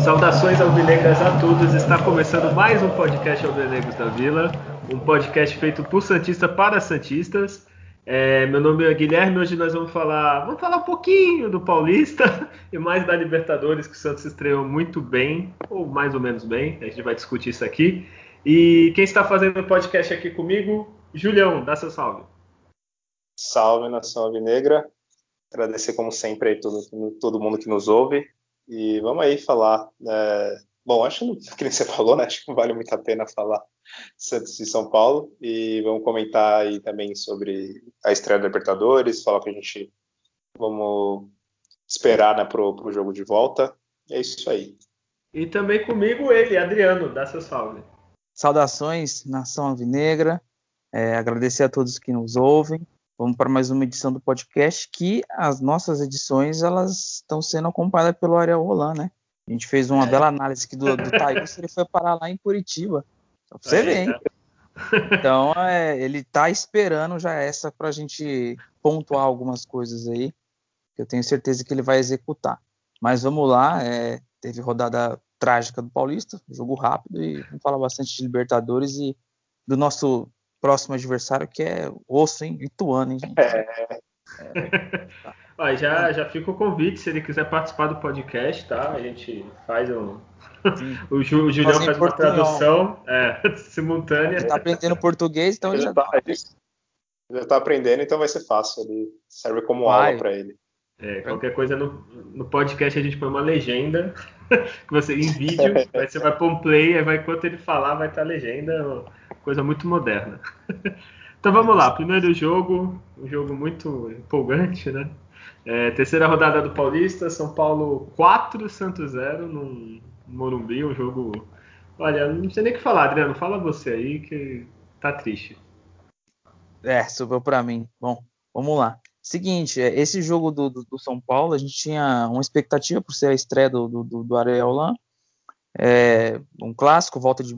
Saudações alvinegras a todos. Está começando mais um podcast Alvinegros da Vila, um podcast feito por santistas para santistas. É, meu nome é Guilherme. Hoje nós vamos falar, vamos falar um pouquinho do Paulista e mais da Libertadores que o Santos estreou muito bem ou mais ou menos bem. A gente vai discutir isso aqui. E quem está fazendo o podcast aqui comigo, Julião, dá seu salve. Salve nação alvinegra. Agradecer como sempre aí todo, todo mundo que nos ouve. E vamos aí falar. É... Bom, acho que, nem você falou, né? Acho que não vale muito a pena falar Santos e São Paulo. E vamos comentar aí também sobre a estreia da Libertadores, falar que a gente vamos esperar né, pro, pro jogo de volta. É isso aí. E também comigo ele, Adriano, dá seu salve. Saudações, nação alvinegra. É, agradecer a todos que nos ouvem. Vamos para mais uma edição do podcast que as nossas edições elas estão sendo acompanhadas pelo Ariel Roland, né? A gente fez uma é. bela análise aqui do, do Thaís, ele foi parar lá em Curitiba. Só pra você ver, hein? Então, é, ele tá esperando já essa para a gente pontuar algumas coisas aí, que eu tenho certeza que ele vai executar. Mas vamos lá, é, teve rodada trágica do Paulista, jogo rápido, e vamos falar bastante de Libertadores e do nosso próximo adversário, que é osso, hein? Ituano, hein, gente? É. É, já, já fica o convite, se ele quiser participar do podcast, tá? A gente faz um. o, Ju, o Julião faz uma tradução é, simultânea. Ele tá aprendendo português, então ele já, tá. Já tá aprendendo, então vai ser fácil. Ele serve como vai. aula para ele. É, qualquer coisa no, no podcast a gente põe uma legenda que você em vídeo, aí você vai pôr um play, aí vai, enquanto ele falar, vai estar a legenda coisa muito moderna. Então vamos lá, primeiro jogo, um jogo muito empolgante, né? É, terceira rodada do Paulista, São Paulo 4, Santos 0 no Morumbi, um jogo. Olha, não sei nem o que falar, Adriano, fala você aí que tá triste. É, subiu para mim. Bom, vamos lá. Seguinte, é, esse jogo do, do, do, São Paulo, a gente tinha uma expectativa por ser a estreia do, do, do Areolan. É, um clássico, volta de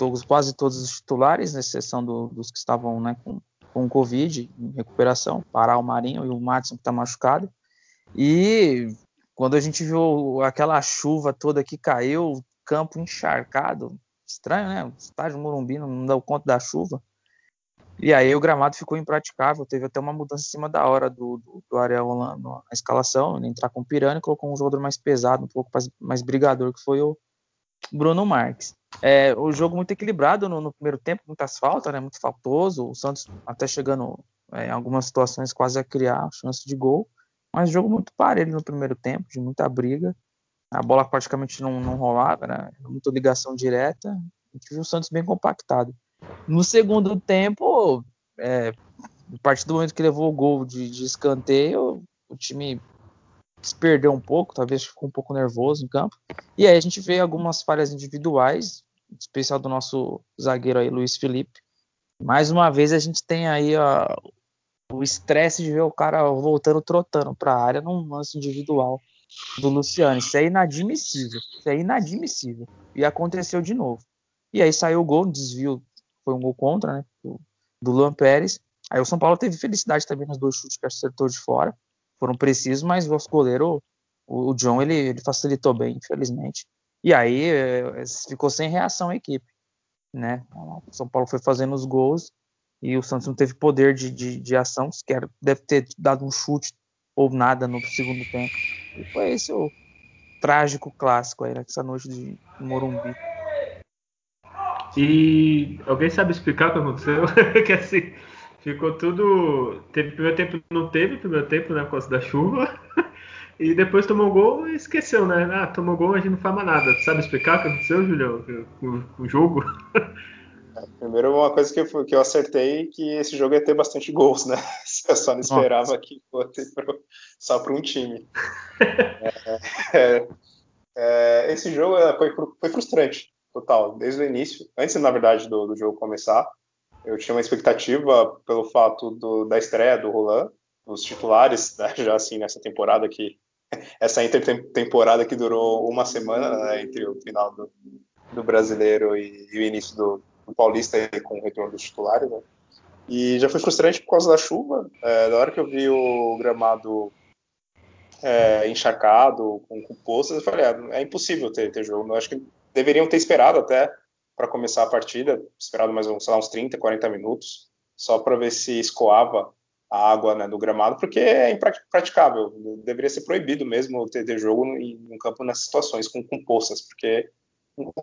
todos, quase todos os titulares, na exceção do, dos que estavam né, com, com Covid, em recuperação, Pará, o Marinho e o Matson que está machucado. E quando a gente viu aquela chuva toda que caiu, campo encharcado, estranho, né? O estádio Morumbi não deu conta da chuva. E aí o gramado ficou impraticável, teve até uma mudança em cima da hora do, do, do Ariel na escalação, ele entrar com o Pirani colocou um jogador mais pesado, um pouco mais, mais brigador, que foi o Bruno Marques. É, o jogo muito equilibrado no, no, primeiro tempo, muitas faltas, né, muito faltoso. O Santos até chegando é, em algumas situações quase a criar chance de gol. Mas jogo muito parelho no primeiro tempo, de muita briga. A bola praticamente não, não rolava, né, muita ligação direta. A gente viu o Santos bem compactado. No segundo tempo, é, a partir do momento que levou o gol de, de escanteio, o time se perdeu um pouco, talvez ficou um pouco nervoso em campo. E aí a gente vê algumas falhas individuais, especial do nosso zagueiro aí, Luiz Felipe. Mais uma vez a gente tem aí ó, o estresse de ver o cara voltando trotando para a área num lance individual do Luciano. Isso é inadmissível. Isso é inadmissível. E aconteceu de novo. E aí saiu o gol, um desvio, foi um gol contra, né? Do, do Luan Pérez. Aí o São Paulo teve felicidade também nos dois chutes que acertou de fora foram precisos, mas o goleiro, o, John, ele, ele facilitou bem, infelizmente. E aí é, ficou sem reação a equipe. Né? O São Paulo foi fazendo os gols e o Santos não teve poder de, de, de ação, sequer deve ter dado um chute ou nada no segundo tempo. E foi esse o trágico clássico aí nessa noite de Morumbi. E alguém sabe explicar o que aconteceu? que assim, Ficou tudo. Teve primeiro tempo, não teve primeiro tempo, né? Por causa da chuva. E depois tomou gol e esqueceu, né? Ah, tomou gol, a gente não faz mais nada. Tu sabe explicar o que aconteceu, Julião? Com o jogo? Primeiro, uma coisa que eu, que eu acertei que esse jogo ia ter bastante gols, né? Eu só não esperava Nossa. que fosse pro, só para um time. é, é, é, esse jogo é, foi, foi frustrante, total, desde o início. Antes, na verdade, do, do jogo começar, eu tinha uma expectativa pelo fato do, da estreia do Roland, os titulares, né, já assim, nessa temporada que essa intertemporada que durou uma semana né, entre o final do, do brasileiro e, e, o início do, do Paulista com o retorno dos titulares. Né? E já foi frustrante por causa da chuva. É, da hora que eu vi o gramado é, encharcado, com, com poças, eu falei, ah, é impossível ter, ter jogo. Eu acho que deveriam ter esperado até para começar a partida, esperado mais uns, lá, uns 30, 40 minutos, só para ver se escoava a água né, do gramado, porque é impraticável. Deveria ser proibido mesmo ter, ter jogo em um campo nessas situações, com, com poças, porque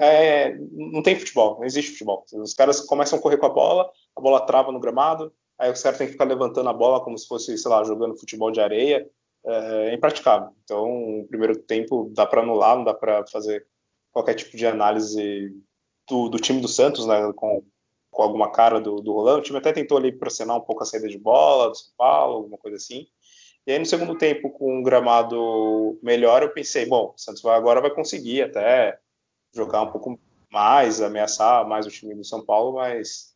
é, não tem futebol, não existe futebol. Os caras começam a correr com a bola, a bola trava no gramado, aí os caras têm que ficar levantando a bola como se fosse, sei lá, jogando futebol de areia. É, é impraticável. Então, o primeiro tempo dá para anular, não dá para fazer qualquer tipo de análise do, do time do Santos, né, com, com alguma cara do, do Rolando. O time até tentou ali pressionar um pouco a saída de bola do São Paulo, alguma coisa assim. E aí no segundo tempo, com um gramado melhor, eu pensei, bom, o Santos agora vai conseguir até jogar um pouco mais, ameaçar mais o time do São Paulo, mas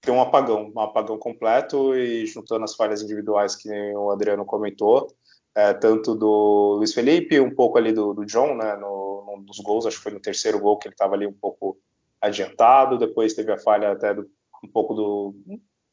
tem um apagão, um apagão completo e juntando as falhas individuais que o Adriano comentou, é, tanto do Luiz Felipe, um pouco ali do, do John, né, no, no, nos gols, acho que foi no terceiro gol que ele estava ali um pouco adiantado, depois teve a falha até do, um pouco do,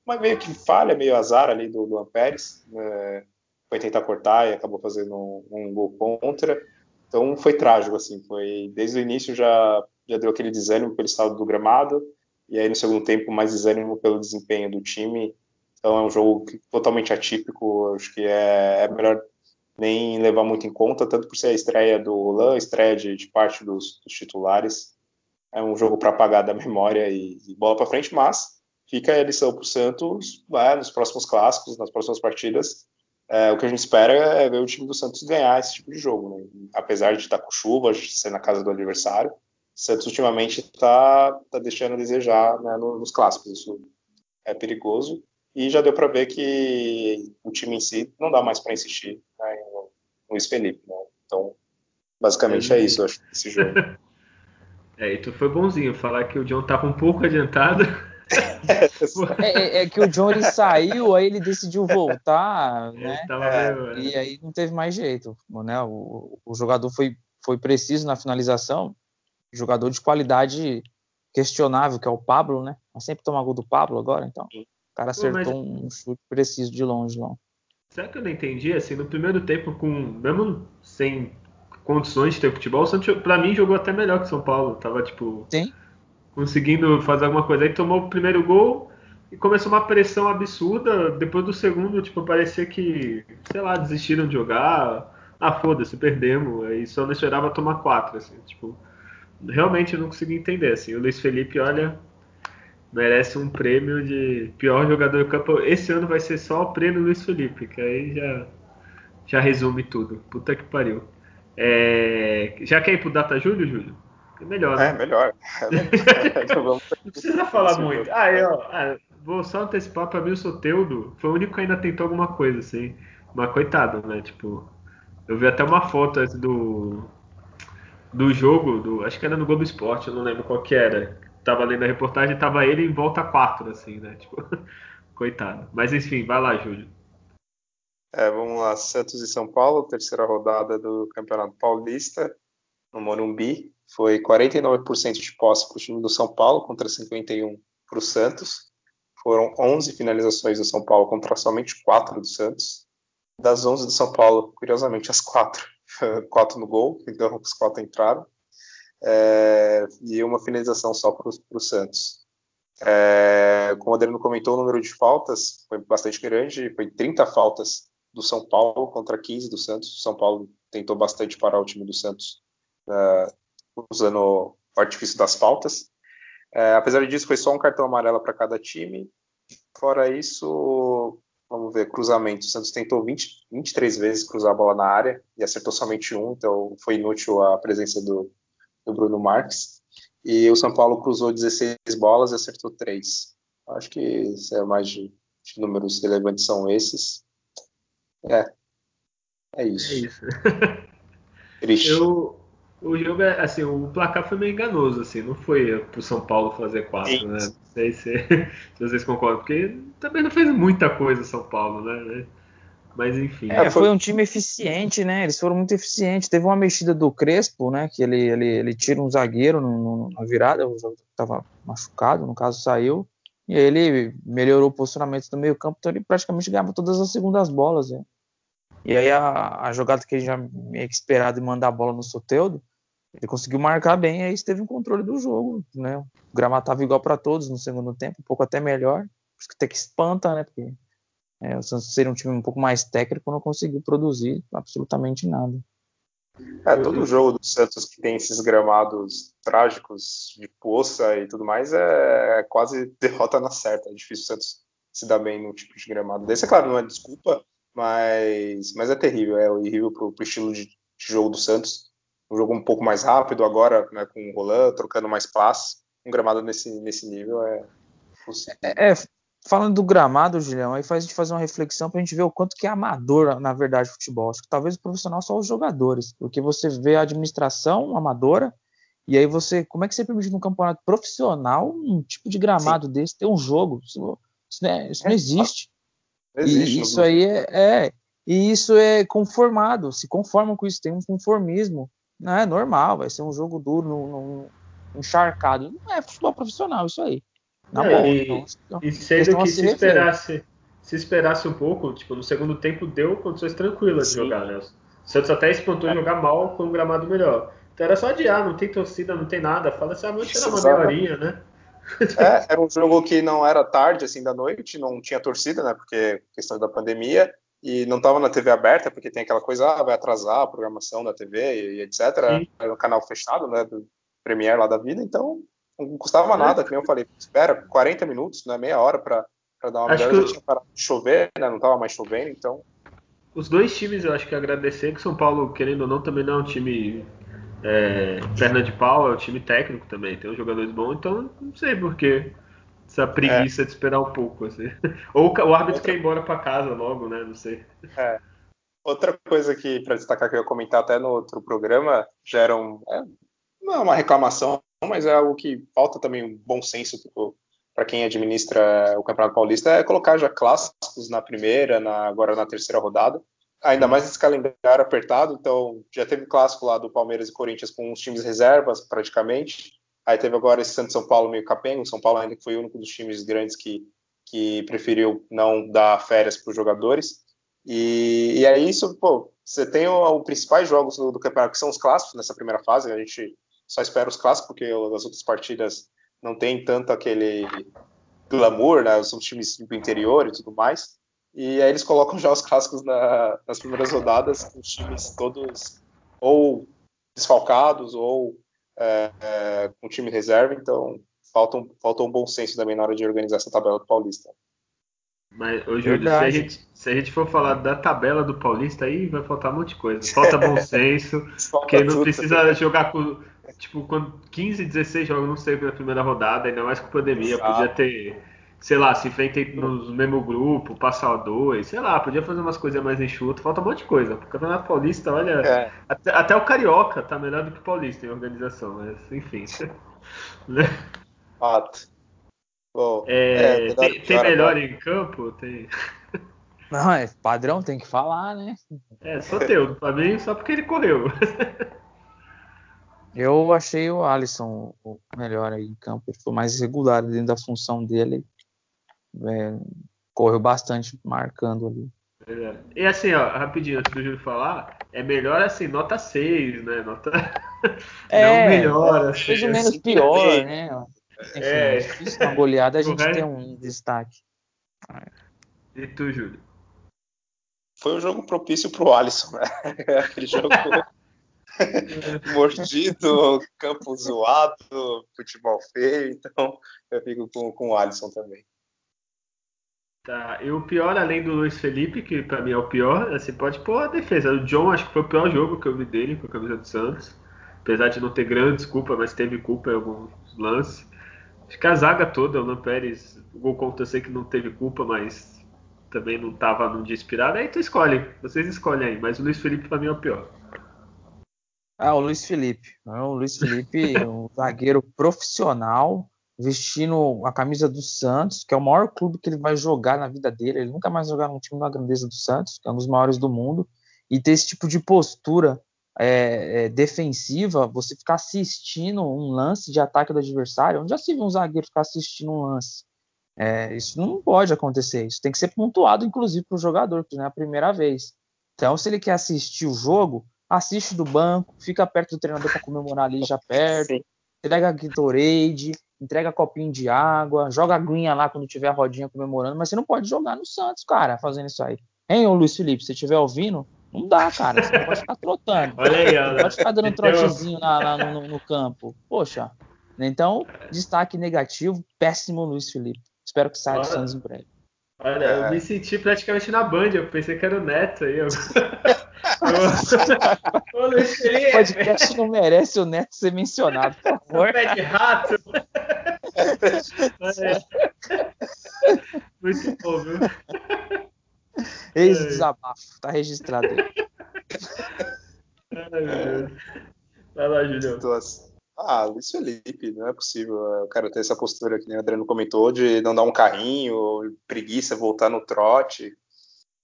mas meio que falha, meio azar ali do Luan Pérez, é, foi tentar cortar e acabou fazendo um, um, gol contra, então foi trágico, assim, foi, desde o início já, já deu aquele desânimo pelo estado do gramado, e aí no segundo tempo mais desânimo pelo desempenho do time, então é um jogo totalmente atípico, acho que é, é melhor nem levar muito em conta, tanto por ser a estreia do Lan, estreia de, de parte dos, dos, titulares. É um jogo para apagar da memória e, e bola para frente, mas fica a lição para o Santos é, nos próximos clássicos, nas próximas partidas. É, o que a gente espera é ver o time do Santos ganhar esse tipo de jogo. Né? Apesar de estar com chuva, de ser na casa do adversário, o Santos ultimamente está tá deixando a desejar né, nos clássicos. Isso é perigoso. E já deu para ver que o time em si não dá mais para insistir né, no Luiz Felipe. Né? Então, basicamente é, é isso, eu acho, esse jogo. É, e tu foi bonzinho falar que o John tava um pouco adiantado. é, é, é, que o John ele saiu, aí ele decidiu voltar, né? Meio, e aí não teve mais jeito, né? O, o jogador foi, foi preciso na finalização, jogador de qualidade questionável, que é o Pablo, né? Mas sempre toma gol do Pablo agora, então. O cara acertou Pô, mas... um chute preciso de longe, não. Será que eu não entendi? Assim, no primeiro tempo, com mesmo sem condições de ter futebol, o Santos, pra mim, jogou até melhor que o São Paulo. Tava, tipo, Sim. conseguindo fazer alguma coisa. Aí tomou o primeiro gol e começou uma pressão absurda. Depois do segundo, tipo, parecia que, sei lá, desistiram de jogar. Ah, foda-se, perdemos. Aí só não esperava tomar quatro, assim, tipo. Realmente eu não consegui entender, assim. O Luiz Felipe, olha, merece um prêmio de pior jogador do campo. Esse ano vai ser só o prêmio Luiz Felipe, que aí já, já resume tudo. Puta que pariu. É... Já quer ir pro Data Júlio, Júlio? É melhor, né? É, melhor. Não precisa falar muito. Ah, eu ah, vou só antecipar pra mim o Soteudo. Foi o único que ainda tentou alguma coisa, assim. Mas coitado, né? Tipo, eu vi até uma foto do do jogo, do, acho que era no Globo Esporte, eu não lembro qual que era tava lendo a reportagem, tava ele em volta 4, assim, né? Tipo, coitado. Mas enfim, vai lá, Júlio. É, vamos lá, Santos e São Paulo, terceira rodada do Campeonato Paulista, no Morumbi. Foi 49% de posse para o time do São Paulo contra 51% para o Santos. Foram 11 finalizações do São Paulo contra somente 4 do Santos. Das 11 do São Paulo, curiosamente, as 4. 4 no gol, então os 4 entraram é, e uma finalização só para o Santos. É, como o Adriano comentou, o número de faltas foi bastante grande, foi 30 faltas do São Paulo contra 15 do Santos. O São Paulo tentou bastante parar o time do Santos é, usando o artifício das faltas. É, apesar disso, foi só um cartão amarelo para cada time. Fora isso, vamos ver, cruzamento. O Santos tentou 20, 23 vezes cruzar a bola na área e acertou somente um, então foi inútil a presença do, do Bruno Marques. E o São Paulo cruzou 16 bolas e acertou 3. Acho que é mais de, de números relevantes são esses. É. É isso. É isso. Triste. Eu, o jogo é assim, o placar foi meio enganoso, assim, não foi pro São Paulo fazer 4, né? Não sei se, se, vocês concordam, porque também não fez muita coisa o São Paulo, né? Mas enfim. É, foi um time eficiente, né? Eles foram muito eficientes. Teve uma mexida do Crespo, né? Que ele, ele, ele tira um zagueiro no, no, na virada, o jogo estava machucado, no caso saiu. E aí ele melhorou o posicionamento do meio campo, então ele praticamente ganhava todas as segundas bolas. Né? E aí a, a jogada que ele já meio que esperado de mandar a bola no Soteudo, ele conseguiu marcar bem, aí teve um controle do jogo, né? O gramado estava igual para todos no segundo tempo, um pouco até melhor. Por isso que até que espanta, né? Porque é, o Santos seria um time um pouco mais técnico, não conseguiu produzir absolutamente nada. É, todo jogo do Santos que tem esses gramados trágicos de poça e tudo mais é, é quase derrota na certa. É difícil o Santos se dar bem no tipo de gramado desse. É claro, não é desculpa, mas, mas é terrível. É horrível pro, pro estilo de, de, jogo do Santos. Um jogo um pouco mais rápido agora, né, com o Roland, trocando mais passes. Um gramado nesse, nesse nível é possível. É, é falando do gramado, Julião, aí faz a gente fazer uma reflexão para a gente ver o quanto que é amador, na verdade, o futebol. Acho que talvez o profissional só os jogadores, porque você vê a administração amadora, e aí você, como é que você permite num campeonato profissional um tipo de gramado Sim. desse ter um jogo? Isso, isso, né, isso não existe. Existe e isso aí é, é, e isso é conformado, se conformam com isso, tem um conformismo, não é normal, vai ser um jogo duro, num, encharcado, não é futebol profissional isso aí. Na boa, e, então, e sendo que se esperasse, se esperasse um pouco, tipo, no segundo tempo deu condições tranquilas Sim. de jogar, né? O Santos até espantou é. jogar mal com um gramado melhor. Então era só adiar, não tem torcida, não tem nada. Fala assim, ah, vamos tirar uma meia horinha, né? É, era um jogo que não era tarde, assim, da noite, não tinha torcida, né? Porque questão da pandemia, e não estava na TV aberta, porque tem aquela coisa, ah, vai atrasar a programação da TV e, e etc. Sim. Era um canal fechado, né? Do Premiere lá da vida, então não custava nada, que nem eu falei, espera 40 minutos, né, meia hora para dar uma melhor. Já tinha parado de chover, né, não estava mais chovendo, então. Os dois times eu acho que agradecer, que São Paulo, querendo ou não, também não é um time é, perna de pau, é um time técnico também, tem uns jogadores bons, então não sei porquê essa preguiça é. de esperar um pouco, assim. Ou o árbitro Outra... quer ir embora para casa logo, né, não sei. É. Outra coisa que, para destacar, que eu ia comentar até no outro programa, já era um, é, não é uma reclamação, mas é algo que falta também um bom senso para quem administra o Campeonato Paulista, é colocar já clássicos na primeira, na, agora na terceira rodada, ainda mais esse calendário apertado, então já teve clássico lá do Palmeiras e Corinthians com os times reservas praticamente, aí teve agora esse Santos São Paulo meio capengo, São Paulo ainda foi o único dos times grandes que, que preferiu não dar férias para os jogadores, e, e é isso, pô, você tem os principais jogos do, do campeonato, que são os clássicos nessa primeira fase, a gente só espero os clássicos, porque as outras partidas não tem tanto aquele glamour, né? São times do interior e tudo mais. E aí eles colocam já os clássicos na, nas primeiras rodadas, com os times todos ou desfalcados ou é, é, com time reserva, então falta um, falta um bom senso também na hora de organizar essa tabela do Paulista. Mas, ô Júlio, se a, gente, se a gente for falar da tabela do Paulista, aí vai faltar um monte de coisa. Falta bom senso, porque não precisa jogar com tipo, quando 15, 16 jogos não sei na primeira rodada, ainda mais com pandemia, Exato. podia ter, sei lá, se enfrenta no mesmo grupo, passar dois, sei lá, podia fazer umas coisas mais enxutas, falta um monte de coisa. O Campeonato Paulista, olha, é. até, até, o Carioca tá melhor do que o Paulista em organização, mas enfim. Fato. Bom, é, é, tem, tem melhor em campo? Tem. Não, é padrão, tem que falar, né? É, só teu, pra mim, só porque ele correu. Eu achei o Alisson o melhor aí em campo. Ele foi mais regular dentro da função dele. É, correu bastante marcando ali. É. E assim, ó, rapidinho, antes do Júlio falar, é melhor assim, nota 6, né? Nota. É, não melhor. Assim, mais ou menos assim, pior, né? Enfim, é. difícil uma goleada a gente tem um destaque. E tu, Júlio? Foi um jogo propício pro Alisson, né? Aquele jogo mordido, campo zoado, futebol feio, então eu fico com, com o Alisson também. Tá, e o pior, além do Luiz Felipe, que pra mim é o pior, assim, pode pôr a defesa. O John acho que foi o pior jogo que eu vi dele com a camisa do Santos. Apesar de não ter grande culpa, mas teve culpa em alguns lances. Acho que a zaga toda, o Lan Pérez, o gol contra eu sei que não teve culpa, mas também não tava num dia inspirado. Aí tu escolhe, vocês escolhem aí, mas o Luiz Felipe pra mim é o pior. Ah, o Luiz Felipe. O Luiz Felipe, um zagueiro profissional, vestindo a camisa do Santos, que é o maior clube que ele vai jogar na vida dele. Ele nunca mais jogar num time da grandeza do Santos, que é um dos maiores do mundo, e ter esse tipo de postura é, é, defensiva, você ficar assistindo um lance de ataque do adversário, onde já se viu um zagueiro ficar assistindo um lance. É, isso não pode acontecer. Isso tem que ser pontuado, inclusive, para o jogador, que não é a primeira vez. Então, se ele quer assistir o jogo, assiste do banco, fica perto do treinador para comemorar ali já perto, entrega a Gatorade, entrega copinho de água, joga a aguinha lá quando tiver a rodinha comemorando, mas você não pode jogar no Santos, cara, fazendo isso aí. Hein, ô Luiz Felipe, se você estiver ouvindo, não dá, cara, você não pode ficar trotando. Olha aí, olha. Não pode ficar dando trotezinho lá, lá no, no, campo. Poxa. Então, destaque negativo, péssimo Luiz Felipe. Espero que saia do Santos em breve. Olha, é. eu me senti praticamente na Band, eu pensei que era o Neto aí. Eu... Ô, Luiz Felipe. O podcast não merece o Neto ser mencionado, por favor. Pé de rato. Muito bom, viu? Ex-desabafo, tá registrado aí. Ai, meu Deus. Vai lá, Julião. Ah, Luiz Felipe, não é possível o cara ter essa postura que nem o Adriano comentou, de não dar um carrinho, preguiça, voltar no trote.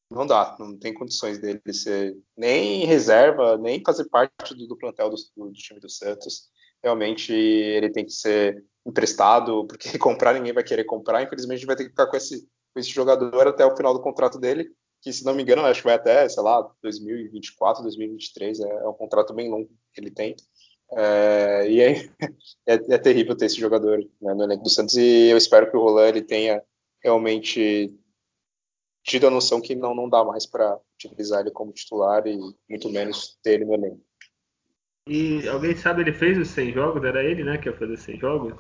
Não dá, não tem condições dele ser nem reserva, nem fazer parte do, do plantel do, do, time do Santos. Realmente ele tem que ser emprestado, porque comprar ninguém vai querer comprar. Infelizmente, a gente vai ter que ficar com esse, com esse jogador até o final do contrato dele, que se não me engano, acho que vai até, sei lá, 2024, 2023. É, é um contrato bem longo que ele tem. É, e é, é, é, terrível ter esse jogador né, no elenco do Santos e eu espero que o Roland ele tenha realmente tido a noção que não, não dá mais para utilizar ele como titular e muito menos ter ele no elenco. E alguém sabe, ele fez os 100 jogos? Era ele, né, que ia fazer 100 jogos?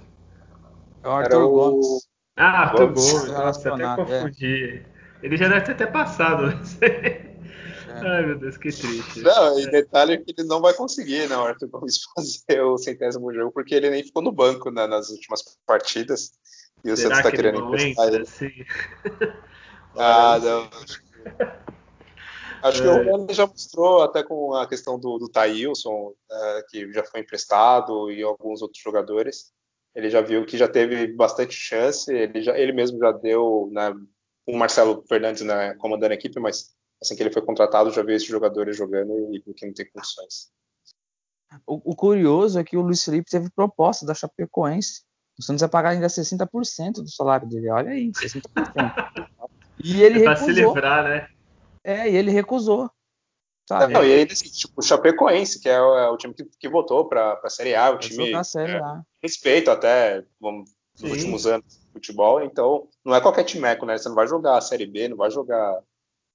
É o Arthur o... Gomes. Ah, Arthur Gomes. Nossa, até confundi. É. Ele já deve ter até passado. Ai, meu Deus, que triste. Não, e detalhe que ele não vai conseguir, né, Arthur Gomes, fazer o centésimo jogo, porque ele nem ficou no banco né, nas últimas partidas. E o Será Santos tá querendo emprestar ele. Assim? ah, não. Acho que o Rony já mostrou, até com a questão do, do Thailson, uh, que já foi emprestado, e alguns outros jogadores. Ele já viu que já teve bastante chance, ele, já, ele mesmo já deu, né, o Marcelo Fernandes né, comandando a equipe, mas assim que ele foi contratado, já viu esses jogadores jogando e que não tem condições. O, o, curioso é que o Luiz Felipe teve proposta da Chapecoense. O Santos vai pagar ainda 60% do salário dele. Olha aí, 60%. e ele é recusou. se livrar, né? É, e ele recusou. Sabe? Não, e ele, assim, tipo, o Chapecoense, que é o, é o time que, que votou para a Série A, o time. A série é, A. Respeito até vamos, nos Sim. últimos anos de futebol, então não é qualquer timeco, né? Você não vai jogar a Série B, não vai jogar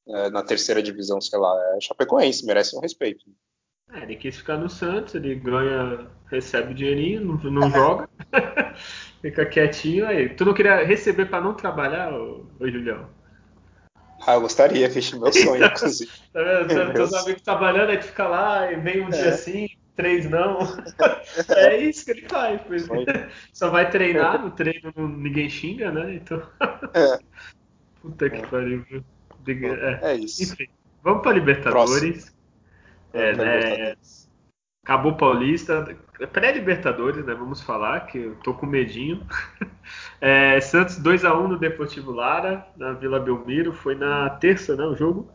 é, na terceira divisão, sei lá, é Chapecoense, merece um respeito. É, ele quis ficar no Santos, ele ganha, recebe dinheirinho, não, não joga, fica quietinho aí. Tu não queria receber para não trabalhar, ô, ô, Julião? Ah, eu gostaria, fiz meu sonho, inclusive. tá vendo? Teus amigos trabalhando, aí tu fica lá e vem um é. dia assim, três não. é isso que ele faz. Pois. Só vai treinar, no treino ninguém xinga, né? Então. É. Puta que é. pariu, viu? É, é isso. Enfim, vamos para Libertadores. É, né, acabou Paulista. Pré-Libertadores, né? Vamos falar, que eu tô com medinho. É, Santos 2x1 no Deportivo Lara, na Vila Belmiro. Foi na terça, né? O jogo.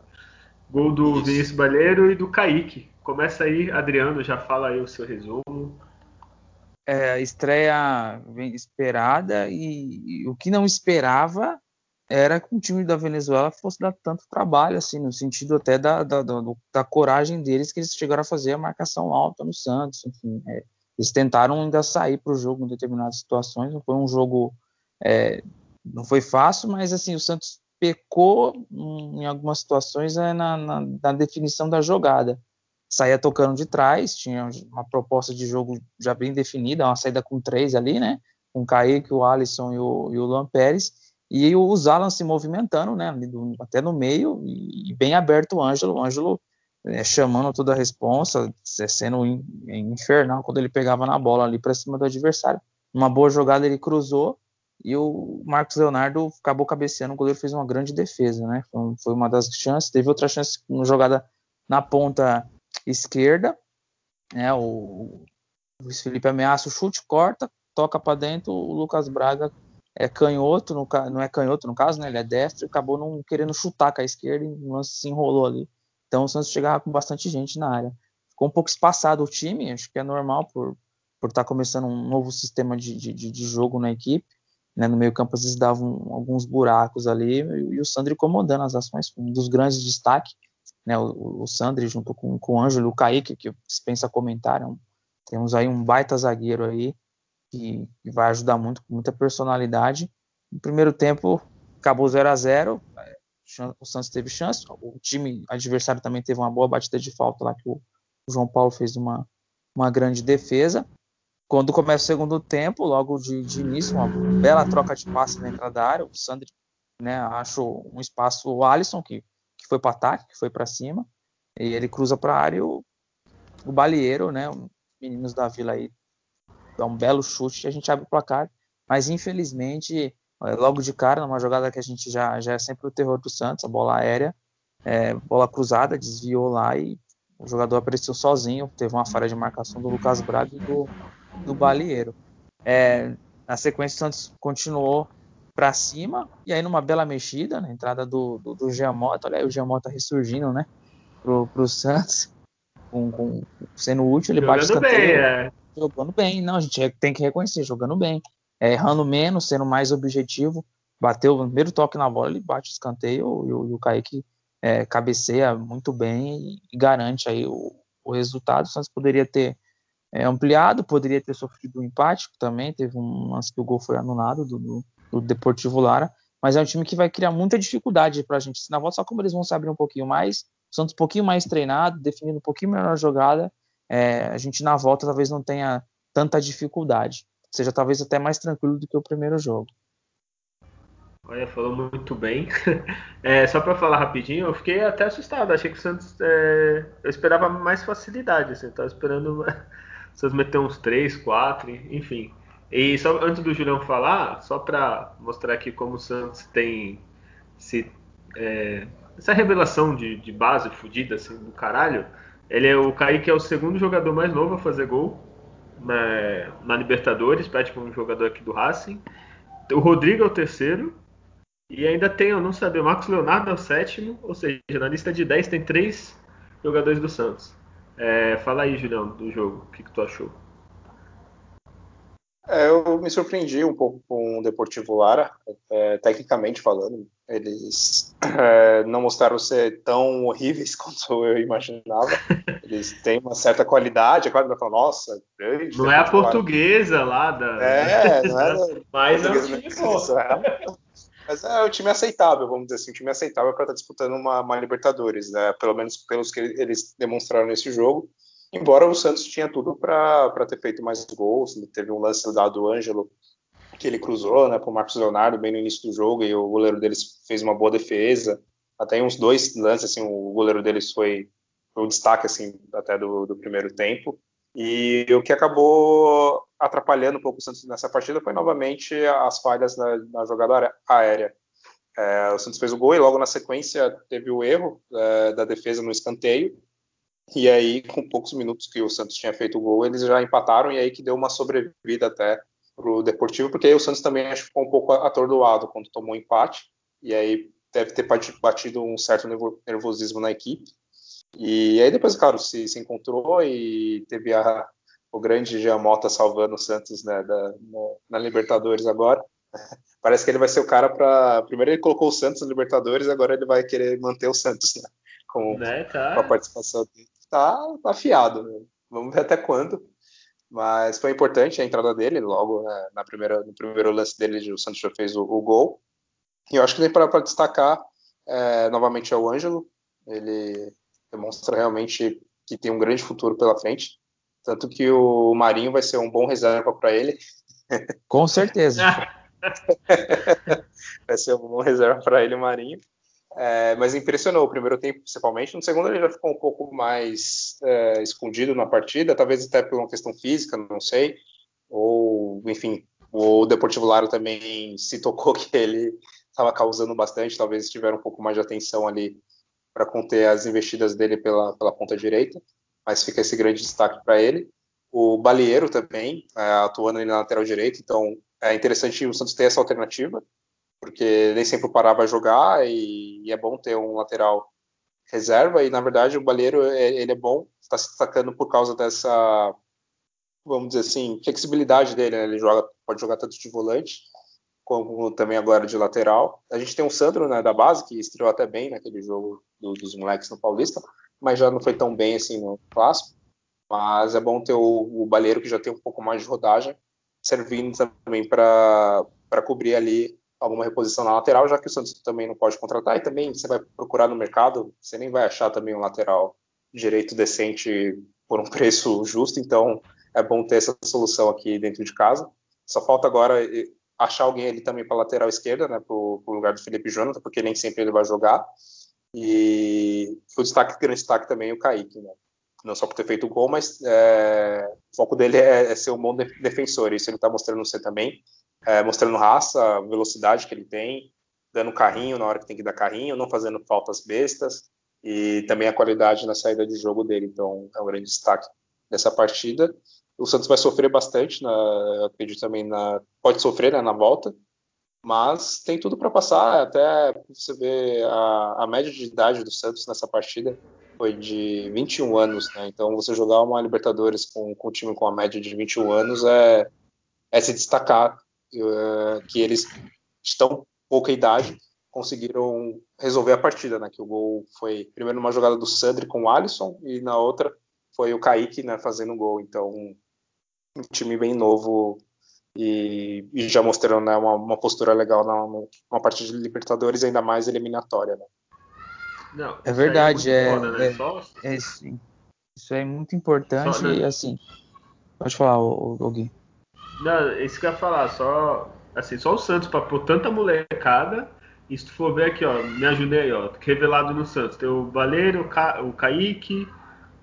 Gol do Isso. Vinícius Balheiro e do Kaique. Começa aí, Adriano, já fala aí o seu resumo. É, estreia esperada e, e, o que não esperava era que o time da Venezuela fosse dar tanto trabalho, assim, no sentido até da, da, da, da coragem deles, que eles chegaram a fazer a marcação alta no Santos, enfim. É, eles tentaram ainda sair para o jogo em determinadas situações, não foi um jogo, é, não foi fácil, mas assim, o Santos pecou em algumas situações é, na, na, na definição da jogada. Saía tocando de trás, tinha uma proposta de jogo já bem definida, uma saída com três ali, né? Com o Kaique, o Alisson e o, e o Luan Pérez, e os Alan se movimentando, né, até no meio, e bem aberto o Ângelo, o Ângelo é, chamando toda a responsa, sendo infernal quando ele pegava na bola ali para cima do adversário. Uma boa jogada ele cruzou e o Marcos Leonardo acabou cabeceando, o goleiro fez uma grande defesa, né, foi, foi uma das chances, teve outra chance, uma jogada na ponta esquerda, né, o, o Luiz Felipe ameaça o chute, corta, toca para dentro, o Lucas Braga é canhoto, no, não é canhoto no caso, né? Ele é destro, acabou não querendo chutar com a esquerda e o lance se enrolou ali. Então o Santos chegava com bastante gente na área. Ficou um pouco espaçado o time, acho que é normal por por estar tá começando um novo sistema de, de, de jogo na equipe. Né, no meio campo às vezes davam alguns buracos ali e, e o Sandri comandando as ações, um dos grandes destaques, né, o, o Sandri junto com, com o Ângelo e o Kaique, que dispensa comentário, temos aí um baita zagueiro aí que, vai ajudar muito, com muita personalidade. No primeiro tempo acabou 0 a 0 o Santos teve chance, o time adversário também teve uma boa batida de falta lá que o, João Paulo fez uma, uma grande defesa quando começa o segundo tempo, logo de, de início, uma bela troca de passe na entrada da área, o Sandri né, achou um espaço, o Alisson, que, que foi para ataque, que foi para cima, e ele cruza para a área e o, o Balieiro, né, os meninos da Vila aí, dá um belo chute e a gente abre o placar, mas infelizmente, é, logo de cara, numa jogada que a gente já, já é sempre o terror do Santos, a bola aérea, é, bola cruzada, desviou lá e o jogador apareceu sozinho, teve uma falha de marcação do Lucas Braga e do, do Balieiro. É, na sequência, o Santos continuou para cima, e aí numa bela mexida, na entrada do, do, do Giamota, olha aí o Giamota ressurgindo, né, pro, pro Santos, com, com, sendo útil, ele jogando bate escanteio, bem, é. Jogando bem, não, a gente tem que reconhecer, jogando bem, é, errando menos, sendo mais objetivo, bateu o primeiro toque na bola, ele bate o escanteio, e o, e o Kaique é, cabeceia muito bem e, garante aí o, o resultado, o Santos poderia ter é, ampliado, poderia ter sofrido um empate também, teve um lance que o gol foi anulado do, do, do Deportivo Lara, mas é um time que vai criar muita dificuldade para a gente. Na volta, só como eles vão se abrir um pouquinho mais, o Santos um pouquinho mais treinado, definindo um pouquinho melhor a jogada, é, a gente na volta talvez não tenha tanta dificuldade, seja talvez até mais tranquilo do que o primeiro jogo. Olha, falou muito bem. É, só para falar rapidinho, eu fiquei até assustado. Achei que o Santos. É, eu esperava mais facilidade. Assim, eu tava esperando vocês meter uns 3, 4, enfim. E só antes do Julião falar, só para mostrar aqui como o Santos tem se, é, essa revelação de, de base fodida assim, do caralho. Ele é o Kaique é o segundo jogador mais novo a fazer gol na, na Libertadores, praticamente um jogador aqui do Racing. O Rodrigo é o terceiro. E ainda tem, eu não sabia, o Marcos Leonardo é o sétimo, ou seja, na lista de 10 tem três jogadores do Santos. É, fala aí, Julião, do jogo. O que, que tu achou? É, eu me surpreendi um pouco com o Deportivo Lara, é, tecnicamente falando. Eles é, não mostraram ser tão horríveis quanto eu imaginava. Eles têm uma certa qualidade, é claro, falar, nossa, grande. Não é a portuguesa lá da. É, não é. Mas é um time mas é um time aceitável, vamos dizer assim, um time aceitável para estar tá disputando uma, uma, Libertadores, né? Pelo menos pelos que eles demonstraram nesse jogo. Embora o Santos tinha tudo para ter feito mais gols, teve um lance dado do Ângelo que ele cruzou, né, para o Marcos Leonardo bem no início do jogo e o goleiro deles fez uma boa defesa. Até uns dois lances, assim, o goleiro deles foi, foi um destaque assim até do, do primeiro tempo. E o que acabou atrapalhando um pouco o Santos nessa partida foi novamente as falhas na, na jogada aérea. É, o Santos fez o gol e logo na sequência teve o erro é, da defesa no escanteio. E aí, com poucos minutos que o Santos tinha feito o gol, eles já empataram e aí que deu uma sobrevida até para o Deportivo, porque aí o Santos também acho que ficou um pouco atordoado quando tomou o empate. E aí deve ter batido um certo nervosismo na equipe. E aí depois, claro, se, se encontrou e teve a, o grande Jean Mota salvando o Santos né, da, na, na, Libertadores agora. Parece que ele vai ser o cara para. Primeiro ele colocou o Santos na Libertadores, agora ele vai querer manter o Santos né, com, né, com a participação dele. Tá, tá afiado, né? vamos ver até quando. Mas foi importante a entrada dele, logo né, na primeira, no primeiro lance dele, o Santos já fez o, o gol. E eu acho que tem para destacar é, novamente é o Ângelo. Ele demonstra realmente que tem um grande futuro pela frente. Tanto que o Marinho vai ser um bom reserva para ele. Com certeza. vai ser um bom reserva para ele, o Marinho. É, mas impressionou o primeiro tempo, principalmente. No segundo, ele já ficou um pouco mais é, escondido na partida, talvez até por uma questão física, não sei. Ou, enfim, o Deportivo Lara também se tocou que ele estava causando bastante, talvez tiveram um pouco mais de atenção ali para conter as investidas dele pela, pela ponta direita, mas fica esse grande destaque para ele. o Balieiro também, é, atuando ali na lateral direita, então é interessante o Santos ter essa alternativa, porque nem sempre o Pará vai jogar e, e é bom ter um lateral reserva, e na verdade o Balieiro ele é bom, está se destacando por causa dessa, vamos dizer assim, flexibilidade dele, né? ele joga, pode jogar tanto de volante, como também agora de lateral. A gente tem o Sandro, né, da base, que estreou até bem naquele jogo do, dos moleques no Paulista, mas já não foi tão bem assim no clássico. Mas é bom ter o, o Baleiro, que já tem um pouco mais de rodagem, servindo também para cobrir ali alguma reposição na lateral, já que o Santos também não pode contratar, e também você vai procurar no mercado, você nem vai achar também um lateral direito decente por um preço justo, então é bom ter essa solução aqui dentro de casa. Só falta agora achar alguém ali também para lateral esquerda, né, para o lugar do Felipe Jonathan, porque nem sempre ele vai jogar. E o destaque, grande destaque também é o Kaique, né? Não só por ter feito o gol, mas é, o foco dele é, é, ser um bom defensor. Isso ele está mostrando você também, é, mostrando raça, velocidade que ele tem, dando carrinho na hora que tem que dar carrinho, não fazendo faltas bestas e também a qualidade na saída de jogo dele. Então é um grande destaque dessa partida. O Santos vai sofrer bastante, na, acredito também na, pode sofrer né, na volta, mas tem tudo para passar. Até você vê a, a, média de idade do Santos nessa partida foi de 21 anos, né? Então você jogar uma Libertadores com, com um time com a média de 21 anos é, é se destacar é, que eles estão pouca idade conseguiram resolver a partida, né? Que o gol foi primeiro numa jogada do Sandri com o Alisson e na outra foi o Kaique, né, fazendo o gol. Então um time bem novo e, e já mostrando né, uma, uma, postura legal na, numa partida de Libertadores, ainda mais eliminatória. Né? Não, é verdade, é, é, foda, né? é, Só... é isso é muito importante só, e assim. Pode falar, o, o Gui. Não, isso que eu ia falar, só assim, só o Santos para pôr tanta molecada. E se tu for ver aqui, ó, me ajudei aí, ó, revelado no Santos. Tem o Baleiro, o, Ca... o Kaique,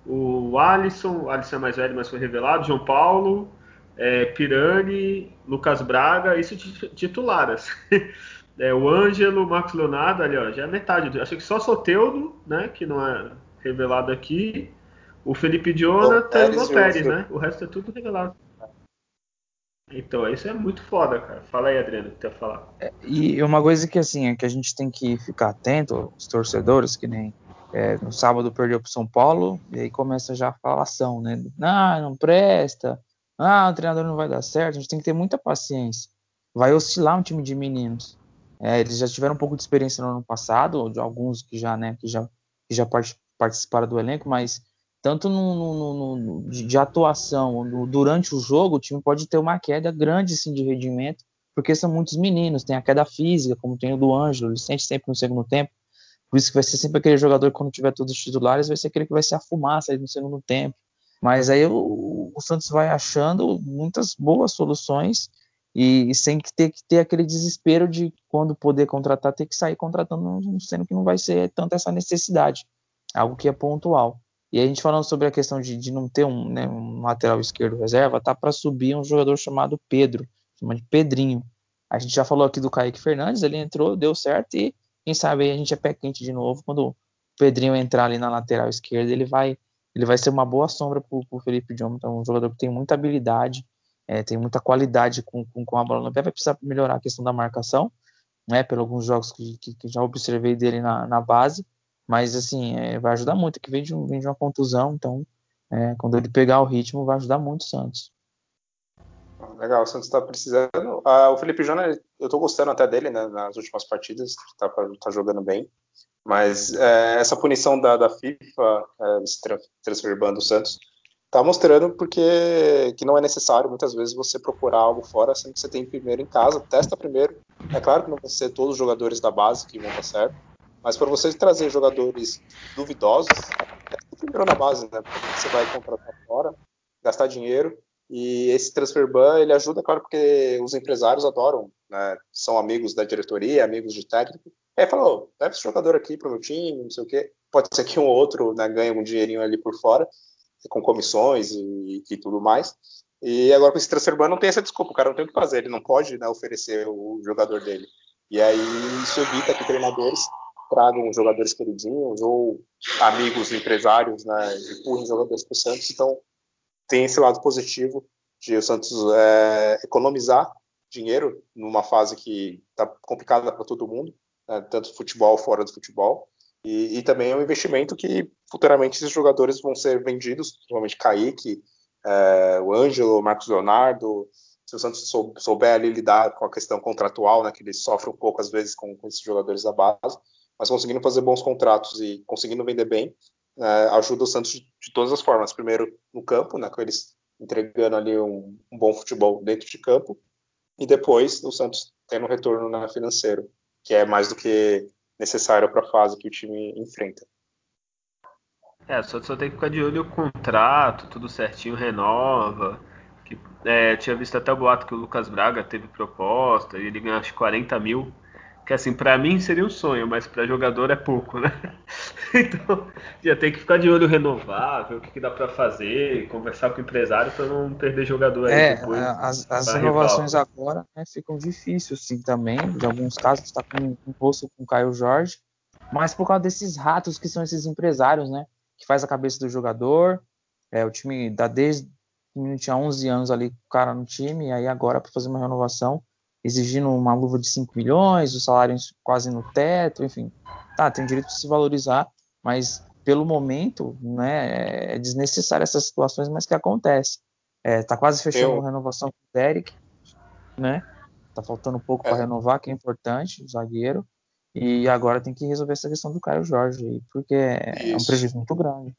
o Alisson, o Alisson é mais velho, mas foi revelado, João Paulo, é, Pirani, Lucas Braga, isso titulares. É, o Ângelo, Marcos Leonardo, ali, ó, já é metade. Acho que só Soteudo, né, que não é revelado aqui, o Felipe Jonathan e o Pérez, né? O resto é tudo revelado. Então, isso é muito foda, cara. Fala aí, Adriano, o que tu ia falar. É, e uma coisa que, assim, é que a gente tem que ficar atento, os torcedores, que nem é, no sábado perdeu para São Paulo, e aí começa já a falação, né? Ah, não presta, ah, o treinador não vai dar certo, a gente tem que ter muita paciência. Vai oscilar um time de meninos. É, eles já tiveram um pouco de experiência no ano passado, de alguns que já, né, que já, que já part, participaram do elenco, mas tanto no, no, no, de, atuação durante o jogo, o time pode ter uma queda grande assim, de rendimento, porque são muitos meninos, tem a queda física, como tem o do Ângelo, ele sente sempre no segundo tempo, por isso que vai ser sempre aquele jogador quando tiver todos os titulares, vai ser aquele que vai se afumar, sair no segundo tempo. Mas aí o, o Santos vai achando muitas boas soluções e, e, sem ter que ter aquele desespero de quando poder contratar, ter que sair contratando, sendo que não vai ser tanta essa necessidade. Algo que é pontual. E a gente falando sobre a questão de, de não ter um, né, um, lateral esquerdo reserva, tá para subir um jogador chamado Pedro, chama de Pedrinho. A gente já falou aqui do Kaique Fernandes, ele entrou, deu certo e quem sabe a gente é pé quente de novo. Quando o Pedrinho entrar ali na lateral esquerda, ele vai ele vai ser uma boa sombra para o Felipe Jonathan, então, um jogador que tem muita habilidade, é, tem muita qualidade com, com, com, a bola no pé, vai precisar melhorar a questão da marcação, né, pelos alguns jogos que, que, que já observei dele na, na base, mas assim, é, vai ajudar muito, que vem de, vem de uma contusão, então é, quando ele pegar o ritmo, vai ajudar muito o Santos. Legal, o Santos está precisando. Ah, o Felipe Jonathan, eu estou gostando até dele né, nas últimas partidas, está tá jogando bem. Mas é, essa punição da, da FIFA, é, esse transfer ban do Santos, está mostrando porque que não é necessário muitas vezes você procurar algo fora, sendo que você tem primeiro em casa, testa primeiro. É claro que não vão ser todos os jogadores da base que vão dar certo, mas para você trazer jogadores duvidosos, testa primeiro na base, né? Porque você vai contratar fora, gastar dinheiro e esse transfer ban ele ajuda, claro, porque os empresários adoram, né? São amigos da diretoria, amigos de técnico Aí falou, leva esse jogador aqui pro meu time, não sei o quê. Pode ser que um ou outro né, ganhe um dinheirinho ali por fora, com comissões e, e tudo mais. E agora com esse transfer ban não tem essa desculpa, o cara não tem o que fazer, ele não pode né, oferecer o jogador dele. E aí isso evita que treinadores tragam jogadores queridinhos ou amigos empresários, né, empurrem jogadores para o Santos. Então tem esse lado positivo de o Santos é, economizar dinheiro numa fase que está complicada para todo mundo, né, tanto futebol fora do futebol, e, e, também é um investimento que futuramente esses jogadores vão ser vendidos, principalmente Kaique, é, o Ângelo, o Marcos Leonardo, se o Santos souber ali lidar com a questão contratual, né, que ele sofre um pouco às vezes com, com esses jogadores da base, mas conseguindo fazer bons contratos e conseguindo vender bem, é, ajuda o Santos de, de, todas as formas. Primeiro no campo, né, com eles entregando ali um, um bom futebol dentro de campo, e depois o Santos tendo um retorno né, financeiro, que é mais do que necessário para a fase que o time enfrenta. É, só, só tem que ficar de olho o contrato, tudo certinho, renova. Que, é, tinha visto até o boato que o Lucas Braga teve proposta e ele ganha acho 40 mil que assim, para mim seria um sonho, mas para jogador é pouco, né? então, já tem que ficar de olho renovar, ver o que, que dá para fazer, conversar com o empresário para não perder jogador aí é, depois. As, as renovações rival. agora né, ficam difíceis, sim, também. De alguns casos está com um posto com o Caio Jorge, mas por causa desses ratos que são esses empresários, né? Que faz a cabeça do jogador. É, o time dá desde tinha 11 anos ali o cara no time, e aí agora para fazer uma renovação exigindo uma luva de 5 milhões, os salários quase no teto, enfim. Tá, tem direito de se valorizar, mas pelo momento, né, é desnecessário essas situações, mas que acontece. É, tá quase fechando Eu... a renovação com o Derek, né? Tá faltando um pouco é. para renovar, que é importante, o zagueiro. E agora tem que resolver essa questão do Caio Jorge, porque é um prejuízo muito grande.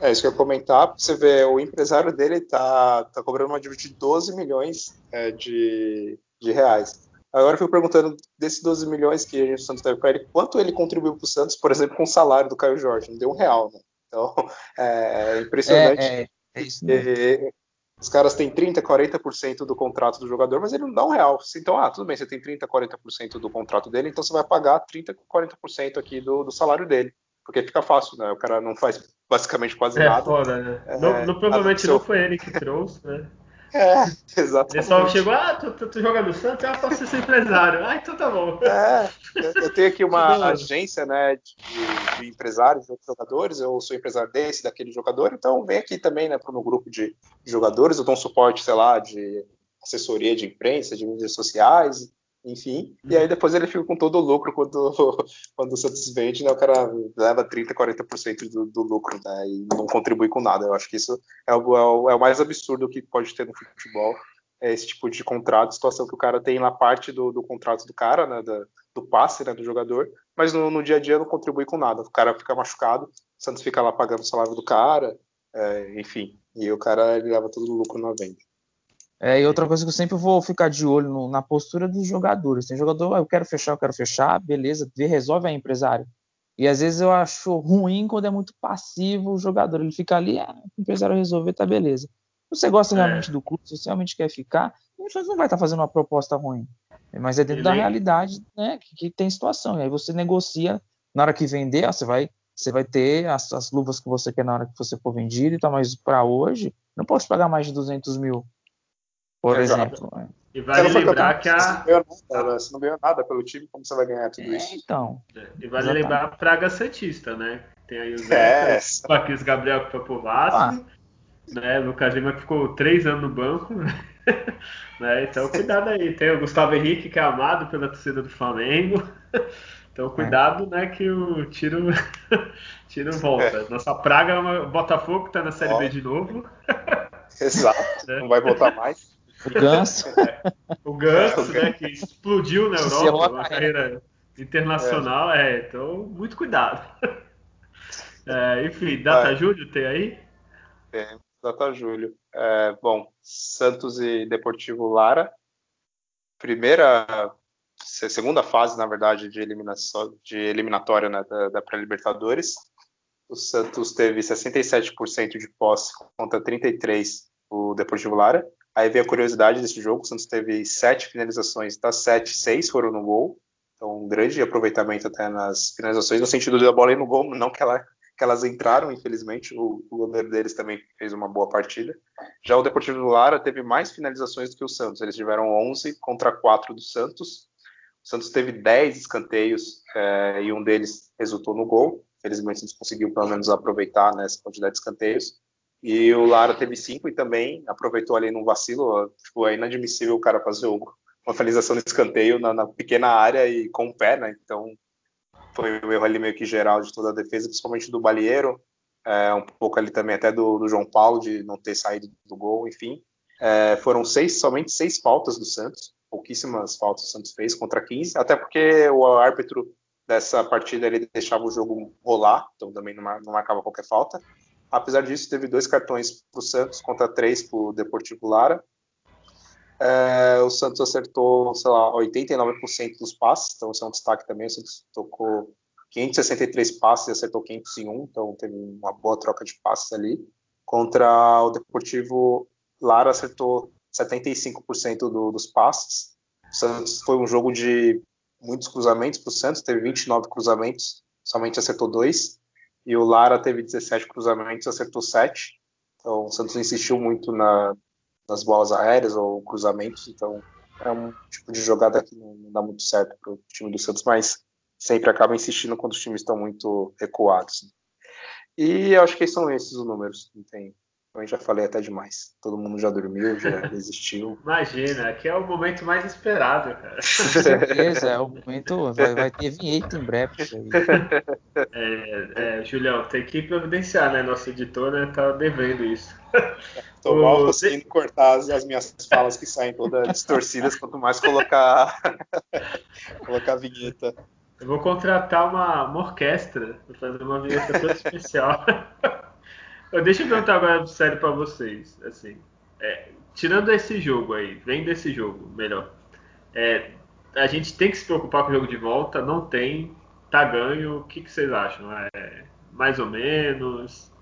É isso que eu ia comentar. Você vê, o empresário dele tá, tá cobrando uma dívida de 12 milhões é, de, de reais. Agora eu fico perguntando, desses 12 milhões que o Santos deve para ele, quanto ele contribuiu para o Santos, por exemplo, com o salário do Caio Jorge? Não deu um real, né? Então, é, é impressionante. É, é, é isso mesmo. Os caras têm 30%, 40% do contrato do jogador, mas ele não dá um real. Então, ah, tudo bem, você tem 30%, 40% do contrato dele, então você vai pagar 30%, 40% aqui do, do salário dele. Porque fica fácil, né? O cara não faz basicamente quase é, nada. Foda, né? É, não, não, provavelmente não foi ele que trouxe, né? É, exatamente. Ele só chegou, ah, tu, tu, tu joga no Santos, ah, posso ser seu empresário. Ah, então tá bom. É, eu tenho aqui uma agência, né, de, de, empresários, de jogadores, eu sou empresário desse, daquele jogador, então vem aqui também, né, pro meu grupo de jogadores, eu dou um suporte, sei lá, de assessoria de imprensa, de mídias sociais, enfim. E aí depois ele fica com todo o lucro quando, quando o Santos vende, né? O cara leva 30%, 40% do, do lucro, né? E não contribui com nada. Eu acho que isso é o, é o, é o mais absurdo que pode ter no futebol. É esse tipo de contrato, situação que o cara tem na parte do, do contrato do cara, né? Da, do passe, né? Do jogador, mas no, no, dia a dia não contribui com nada. O cara fica machucado, o Santos fica lá pagando o salário do cara, é, enfim. E o cara ele leva todo o lucro na venda. É, e outra coisa que eu sempre vou ficar de olho no, na postura dos jogadores. Tem jogador, ah, eu quero fechar, eu quero fechar, beleza, resolve a empresário. E às vezes eu acho ruim quando é muito passivo o jogador. Ele fica ali, ah, o empresário resolver, tá beleza. Se você gosta é. realmente do clube, se você realmente quer ficar, você não vai estar tá fazendo uma proposta ruim. Mas é dentro Ele... da realidade né, que, que, tem situação. E aí você negocia, na hora que vender, ó, você vai você vai ter as, as, luvas que você quer na hora que você for vendido e tal, mas para hoje, não posso pagar mais de 200 mil por exemplo. Né? E vale lembrar que a. Você não ganhou nada pelo time, como você vai ganhar tudo é, isso? Então. É, e vale Exatamente. lembrar a Praga Santista, né? Tem aí o Zé, é. o Marquinhos Gabriel que foi pro Vasco, ah. né? Lucas Lima que ficou três anos no banco, né? Então cuidado aí. Tem o Gustavo Henrique, que é amado pela torcida do Flamengo. Então cuidado, é. né, que o tiro, tiro volta. É. Nossa praga é o Botafogo, que tá na Série B de novo. Exato, é. não vai voltar mais. O Ganso. o Ganso, né, que explodiu na Europa, uma carreira internacional. É. é, então, muito cuidado. É, enfim, data é. Júlio tem aí? Tem, data Júlio. É, bom, Santos e Deportivo Lara. Primeira, segunda fase, na verdade, de, eliminação, de eliminatória né, da, da pré-Libertadores. O Santos teve 67% de posse contra 33% o Deportivo Lara. Aí veio a curiosidade desse jogo, o Santos teve sete finalizações, das sete, seis foram no gol. Então, um grande aproveitamento até nas finalizações, no sentido da bola ir no gol, não que, ela, que elas entraram, infelizmente. O, o goleiro deles também fez uma boa partida. Já o Deportivo do Lara teve mais finalizações do que o Santos. Eles tiveram 11 contra 4 do Santos. O Santos teve 10 escanteios é, e um deles resultou no gol. Felizmente, eles conseguiu pelo menos aproveitar né, essa quantidade de escanteios. E o Lara teve cinco e também aproveitou ali num vacilo. Tipo, é inadmissível o cara fazer uma finalização de escanteio na, na, pequena área e com o pé, né? Então foi o erro ali meio que geral de toda a defesa, principalmente do Balieiro, é, um pouco ali também até do, do, João Paulo de não ter saído do gol, enfim. É, foram seis, somente seis faltas do Santos, pouquíssimas faltas o Santos fez contra 15, até porque o árbitro dessa partida ele deixava o jogo rolar, então também não, marcava qualquer falta. Apesar disso, teve dois cartões para o Santos contra três para o Deportivo Lara. É, o Santos acertou, sei lá, 89% dos passes, então isso é um destaque também. O Santos tocou 563 passes e acertou 501, então teve uma boa troca de passes ali. Contra o Deportivo Lara acertou 75% do, dos passes. O Santos foi um jogo de muitos cruzamentos para o Santos, teve 29 cruzamentos, somente acertou dois. E o Lara teve 17 cruzamentos, acertou 7. Então o Santos insistiu muito na, nas bolas aéreas ou cruzamentos, então é um tipo de jogada que não, não dá muito certo para o time do Santos, mas sempre acaba insistindo quando os times estão muito recuados. E acho que são esses os números, não tem eu já falei até demais. Todo mundo já dormiu, já desistiu. Imagina, aqui é o momento mais esperado, cara. Com certeza, é o momento. Vai, vai ter vinheta em breve isso aí. É, é, Julião, tem que providenciar, né? Nosso editor né, tá devendo isso. Tô o... mal conseguindo cortar as, as, minhas falas que saem todas distorcidas, quanto mais colocar, colocar a vinheta. Eu vou contratar uma, uma orquestra para fazer uma vinheta toda especial. Deixa eu perguntar agora sério para vocês. Assim, é, tirando esse jogo aí, vem desse jogo, melhor. É, a gente tem que se preocupar com o jogo de volta, não tem, tá ganho. O que, que vocês acham? É, mais ou menos?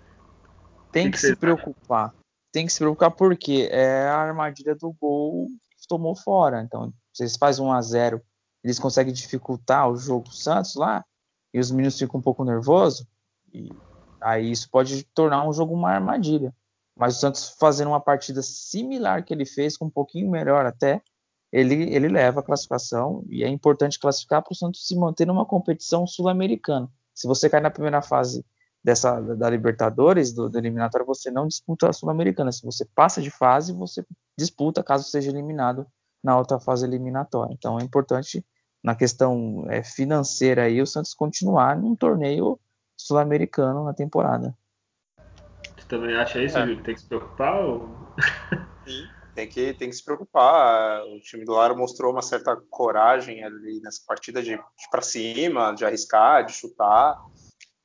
Tem que, que, se preocupar. Acham? Tem que se preocupar porque é a armadilha do gol tomou fora. Então, vocês fazem 1 a 0 eles conseguem dificultar o jogo do Santos lá, e os meninos ficam um pouco nervosos, e Aí isso pode tornar um jogo uma armadilha. Mas o Santos fazendo uma partida similar que ele fez, com um pouquinho melhor até, ele, ele leva a classificação e é importante classificar para o Santos se manter numa competição sul-americana. Se você cai na primeira fase dessa da Libertadores, do, do eliminatório, você não disputa a sul-americana. Se você passa de fase, você disputa caso seja eliminado na outra fase eliminatória. Então é importante na questão é, financeira aí o Santos continuar num torneio sul-americano na temporada. Você também acha isso, é. Tem que se preocupar? Ou... Sim, tem que, tem que se preocupar. O time do Lara mostrou uma certa coragem ali nessa partida de, de para cima, de arriscar, de chutar.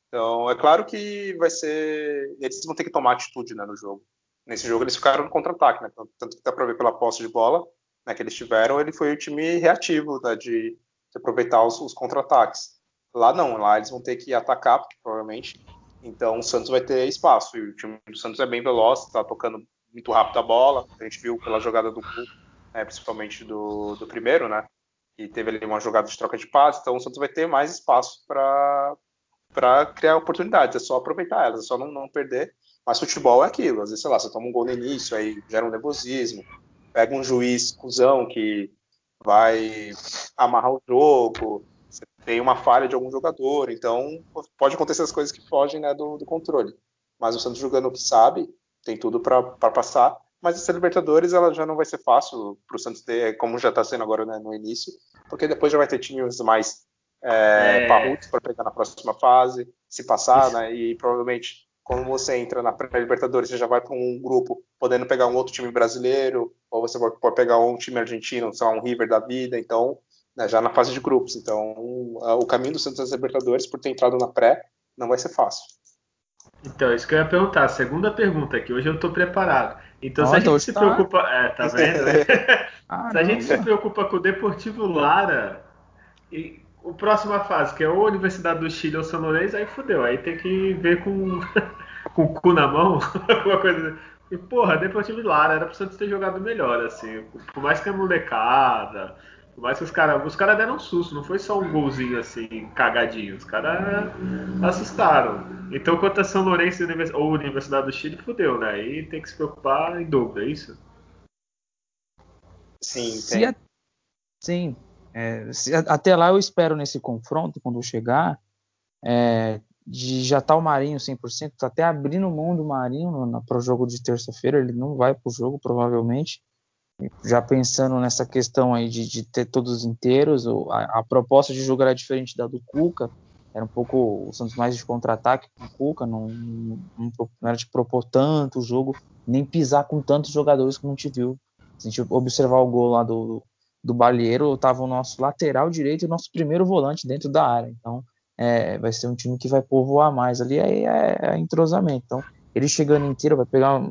Então, é claro que vai ser. Eles vão ter que tomar atitude né, no jogo. Nesse jogo eles ficaram no contra-ataque, né? Tanto que dá para ver pela posse de bola né, que eles tiveram, ele foi o time reativo né, de, de aproveitar os, os contra-ataques. Lá não, lá eles vão ter que atacar, provavelmente. Então o Santos vai ter espaço. E o time do Santos é bem veloz, está tocando muito rápido a bola. A gente viu pela jogada do né, principalmente do, do primeiro, né? E teve ali uma jogada de troca de passes. Então o Santos vai ter mais espaço para criar oportunidades. É só aproveitar elas, é só não, não perder. Mas futebol é aquilo. Às vezes, sei lá, você toma um gol no início, aí gera um nervosismo. Pega um juiz cuzão que vai amarrar o jogo tem uma falha de algum jogador, então pode acontecer as coisas que fogem né, do, do, controle. Mas o Santos jogando o que sabe, tem tudo para passar. Mas essa Libertadores ela já não vai ser fácil para o Santos ter, como já está sendo agora né, no início, porque depois já vai ter times mais é, é... parrudos para pegar na próxima fase, se passar, né, e provavelmente quando você entra na pré-Libertadores, você já vai para um grupo podendo pegar um outro time brasileiro, ou você pode pegar um time argentino, sei lá, um River da vida, então né, já na fase de grupos. Então, o caminho do Santos das Libertadores, por ter entrado na pré, não vai ser fácil. Então, isso que eu ia perguntar. Segunda pergunta aqui. Hoje eu estou preparado. Então, se a gente se tá... preocupa. É, tá vendo? ah, se a gente se preocupa com o Deportivo Lara, e o próxima fase, que é ou a Universidade do Chile ou São Lourenço, aí fodeu. Aí tem que ver com, com o cu na mão, alguma coisa. E, porra, Deportivo Lara era pro Santos ter jogado melhor, assim. Por mais que a molecada por mais que os caras os cara deram um susto, não foi só um golzinho assim, cagadinho. Os caras assustaram. Então, quanto a São Lourenço ou Universidade do Chile, fudeu, né? Aí tem que se preocupar em dobro, é isso? Sim, tem. A... Sim. É, se, até lá eu espero nesse confronto, quando chegar, é, de já tá o Marinho 100%, tá até abrindo mão do Marinho para o jogo de terça-feira, ele não vai para o jogo provavelmente. Já pensando nessa questão aí de, de ter todos inteiros, a, a, proposta de jogo era diferente da do Cuca, era um pouco o Santos mais de contra-ataque com o Cuca, não, não, não, era de propor tanto o jogo, nem pisar com tantos jogadores como a gente viu. Se a gente observar o gol lá do, do Balieiro, estava o nosso lateral direito e o nosso primeiro volante dentro da área. Então, é, vai ser um time que vai povoar mais ali, aí é, é entrosamento. Então, ele chegando inteiro, vai pegar.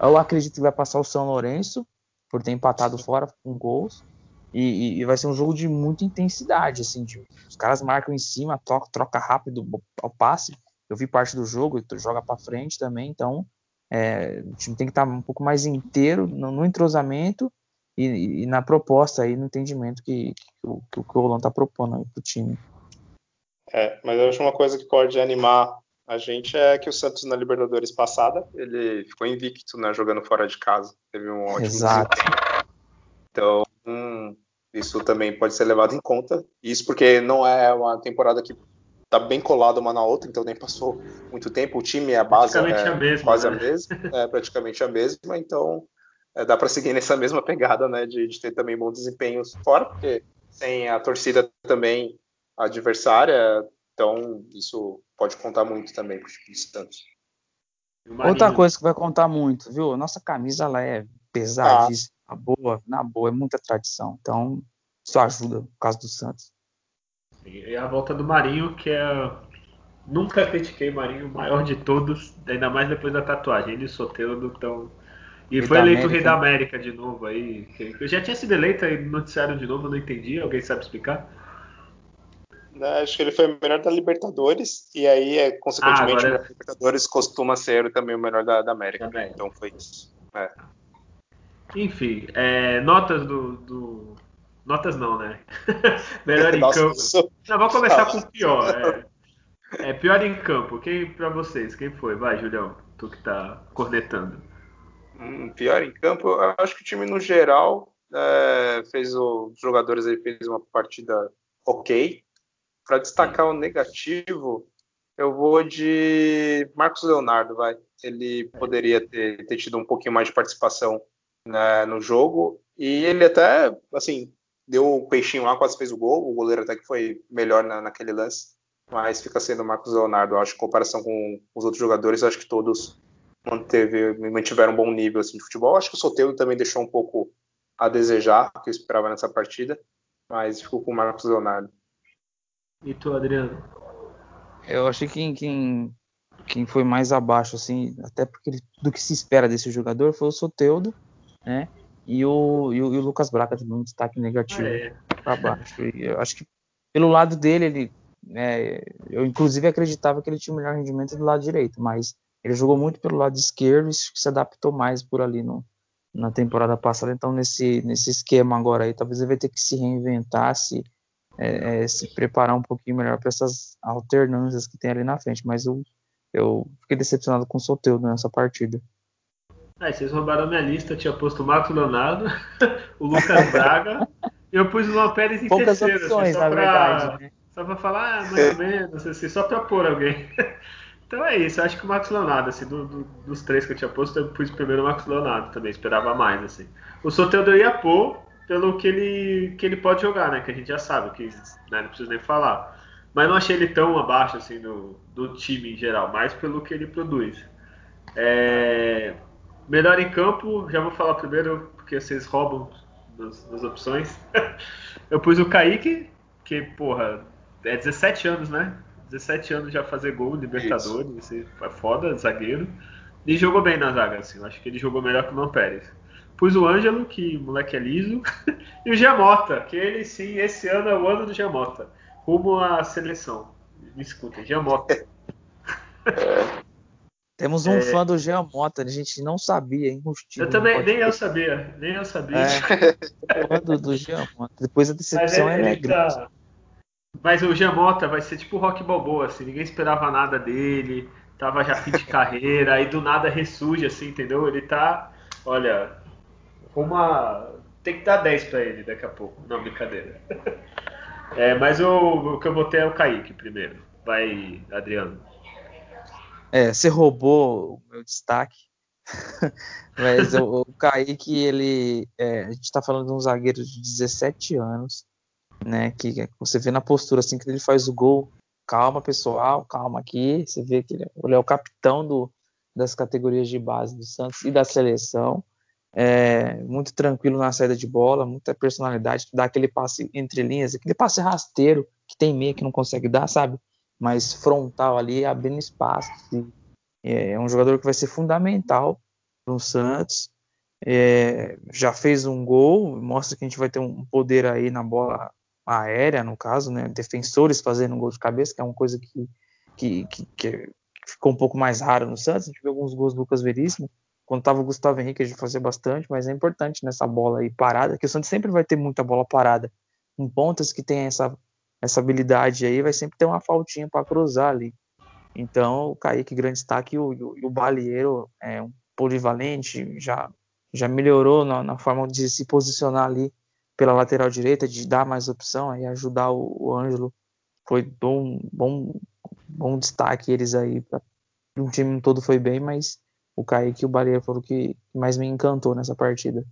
Eu acredito que vai passar o São Lourenço, por ter empatado fora com gols. E, e, vai ser um jogo de muita intensidade, assim, de, os caras marcam em cima, troca, troca rápido ao passe. Eu vi parte do jogo, joga para frente também, então é, o time tem que estar um pouco mais inteiro no, no entrosamento e, e, na proposta aí, no entendimento que, que, o, que o Colón está propondo aí pro time. É, mas eu acho uma coisa que pode animar a gente é que o Santos na Libertadores passada, ele ficou invicto, né, jogando fora de casa. Teve um ótimo Exato. Desempenho. Então, hum, isso também pode ser levado em conta. Isso porque não é uma temporada que tá bem colada uma na outra, então nem passou muito tempo. O time, a base é a mesma, quase né? a mesma, é praticamente a mesma, então é, dá para seguir nessa mesma pegada, né, de, de ter também bons desempenhos fora, porque sem a torcida também adversária, então isso pode contar muito também para o time de Santos. Outra coisa que vai contar muito, viu? Nossa camisa ela é pesadíssima, ah. boa, na boa, é muita tradição. Então, isso ajuda no caso do Santos. E a volta do Marinho, que é. Nunca critiquei o Marinho, o maior de todos, ainda mais depois da tatuagem. Ele e Soteldo estão. E foi eleito o Rei da América de novo aí. Eu já tinha sido eleito aí no noticiário de novo, eu não entendi. Alguém sabe explicar? Né, acho que ele foi o melhor da Libertadores, e aí, é, consequentemente, ah, agora... o Libertadores costuma ser também o melhor da, da América. Também. Então foi isso. É. Enfim, é, notas do, do, Notas não, né? melhor em Nossa, campo. Sou... Não, vamos começar com o pior. É, é, pior em campo. Quem para vocês? Quem foi? Vai, Julião, tu que tá cornetando. Hum, pior em campo, acho que o time no geral é, fez o, os jogadores aí fez uma partida ok. Para destacar o negativo, eu vou de Marcos Leonardo, vai. Ele poderia ter, ter tido um pouquinho mais de participação né, no jogo. E ele até, assim, deu o peixinho lá, quase fez o gol. O goleiro até que foi melhor na, naquele lance. Mas fica sendo o Marcos Leonardo. Eu acho que em comparação com os outros jogadores, acho que todos manteve, mantiveram um bom nível assim, de futebol. Acho que o Soteldo também deixou um pouco a desejar, que eu esperava nessa partida. Mas ficou com o Marcos Leonardo. E tu, Adriano? Eu achei que quem, quem foi mais abaixo, assim, até porque do que se espera desse jogador foi o Soteudo, né? E o, e o, e o Lucas Braga também um destaque negativo ah, é. para baixo. E eu acho que pelo lado dele, ele, né, eu inclusive acreditava que ele tinha o melhor rendimento do lado direito, mas ele jogou muito pelo lado esquerdo e se adaptou mais por ali no, na temporada passada. Então, nesse, nesse esquema agora aí, talvez ele vai ter que se reinventar, se é, é, se preparar um pouquinho melhor para essas alternâncias que tem ali na frente. Mas eu, eu fiquei decepcionado com o Soteudo nessa partida. É, vocês roubaram minha lista, eu tinha posto o Marcos Leonardo, o Lucas Braga, e eu pus o Luan Pérez em Poucas terceiro, assim, opções, assim, só, pra, né? só pra falar, ah, mais ou menos, assim, só pra pôr alguém. Então é isso, eu acho que o Marcos Leonardo, assim, do, do, dos três que eu tinha posto, eu pus primeiro o Marcos Leonardo também, esperava mais, assim. O Soteldo eu ia pôr, pelo que ele, que ele pode jogar, né? Que a gente já sabe, que né, não preciso nem falar. Mas não achei ele tão abaixo assim do, do time em geral, mais pelo que ele produz. É, melhor em campo, já vou falar primeiro, porque vocês roubam nas, nas opções. Eu pus o Kaique, que, porra, é 17 anos, né? 17 anos já fazer gol, Libertadores, isso. é foda, zagueiro. E jogou bem na zaga, assim. Eu acho que ele jogou melhor que o Man Pérez. Pus o Ângelo, que moleque é liso, e o Giamota, que ele sim, esse ano é o ano do Giamota. Rumo à seleção. Me escuta, Giamota. Temos um é... fã do Giamota, a gente não sabia, hein? Eu também, nem eu sabia, nem eu sabia. É, fã do, do Giamota. Depois a decepção Mas ele, é, ele tá... Mas o Giamota vai ser tipo o Rock Balboa, assim, ninguém esperava nada dele, tava já fim de carreira, aí do nada ressurge, assim, entendeu? Ele tá, olha, uma. Tem que dar 10 para ele daqui a pouco. Não, brincadeira. É, mas o, que eu botei é o Kaique primeiro. Vai, Adriano. É, você roubou o meu destaque. Mas o, o Kaique, ele. É, a gente está falando de um zagueiro de 17 anos, né? Que você vê na postura assim que ele faz o gol. Calma, pessoal, calma aqui. Você vê que ele, ele é o capitão do, das categorias de base do Santos e da seleção. É, muito tranquilo na saída de bola, muita personalidade, dá aquele passe entre linhas, aquele passe rasteiro que tem meia que não consegue dar, sabe? Mas frontal ali, abrindo espaço. É, é um jogador que vai ser fundamental no Santos. É, já fez um gol, mostra que a gente vai ter um poder aí na bola aérea, no caso, né? Defensores fazendo um gol de cabeça, que é uma coisa que, que, que, que ficou um pouco mais raro no Santos. A gente viu alguns gols do Lucas Veríssimo. Quando o Gustavo Henrique, gente fazia bastante, mas é importante nessa bola aí parada, que o Santos sempre vai ter muita bola parada. Em pontas que tem essa, essa habilidade aí, vai sempre ter uma faltinha para cruzar ali. Então, o Kaique, grande destaque, o, o, o Balieiro é um polivalente, já, já melhorou na, na, forma de se posicionar ali pela lateral direita, de dar mais opção e ajudar o, o Ângelo. Foi bom, bom, bom destaque eles aí. Pra, o time todo foi bem, mas o Kaique e o Baleia foram o que mais me encantou nessa partida.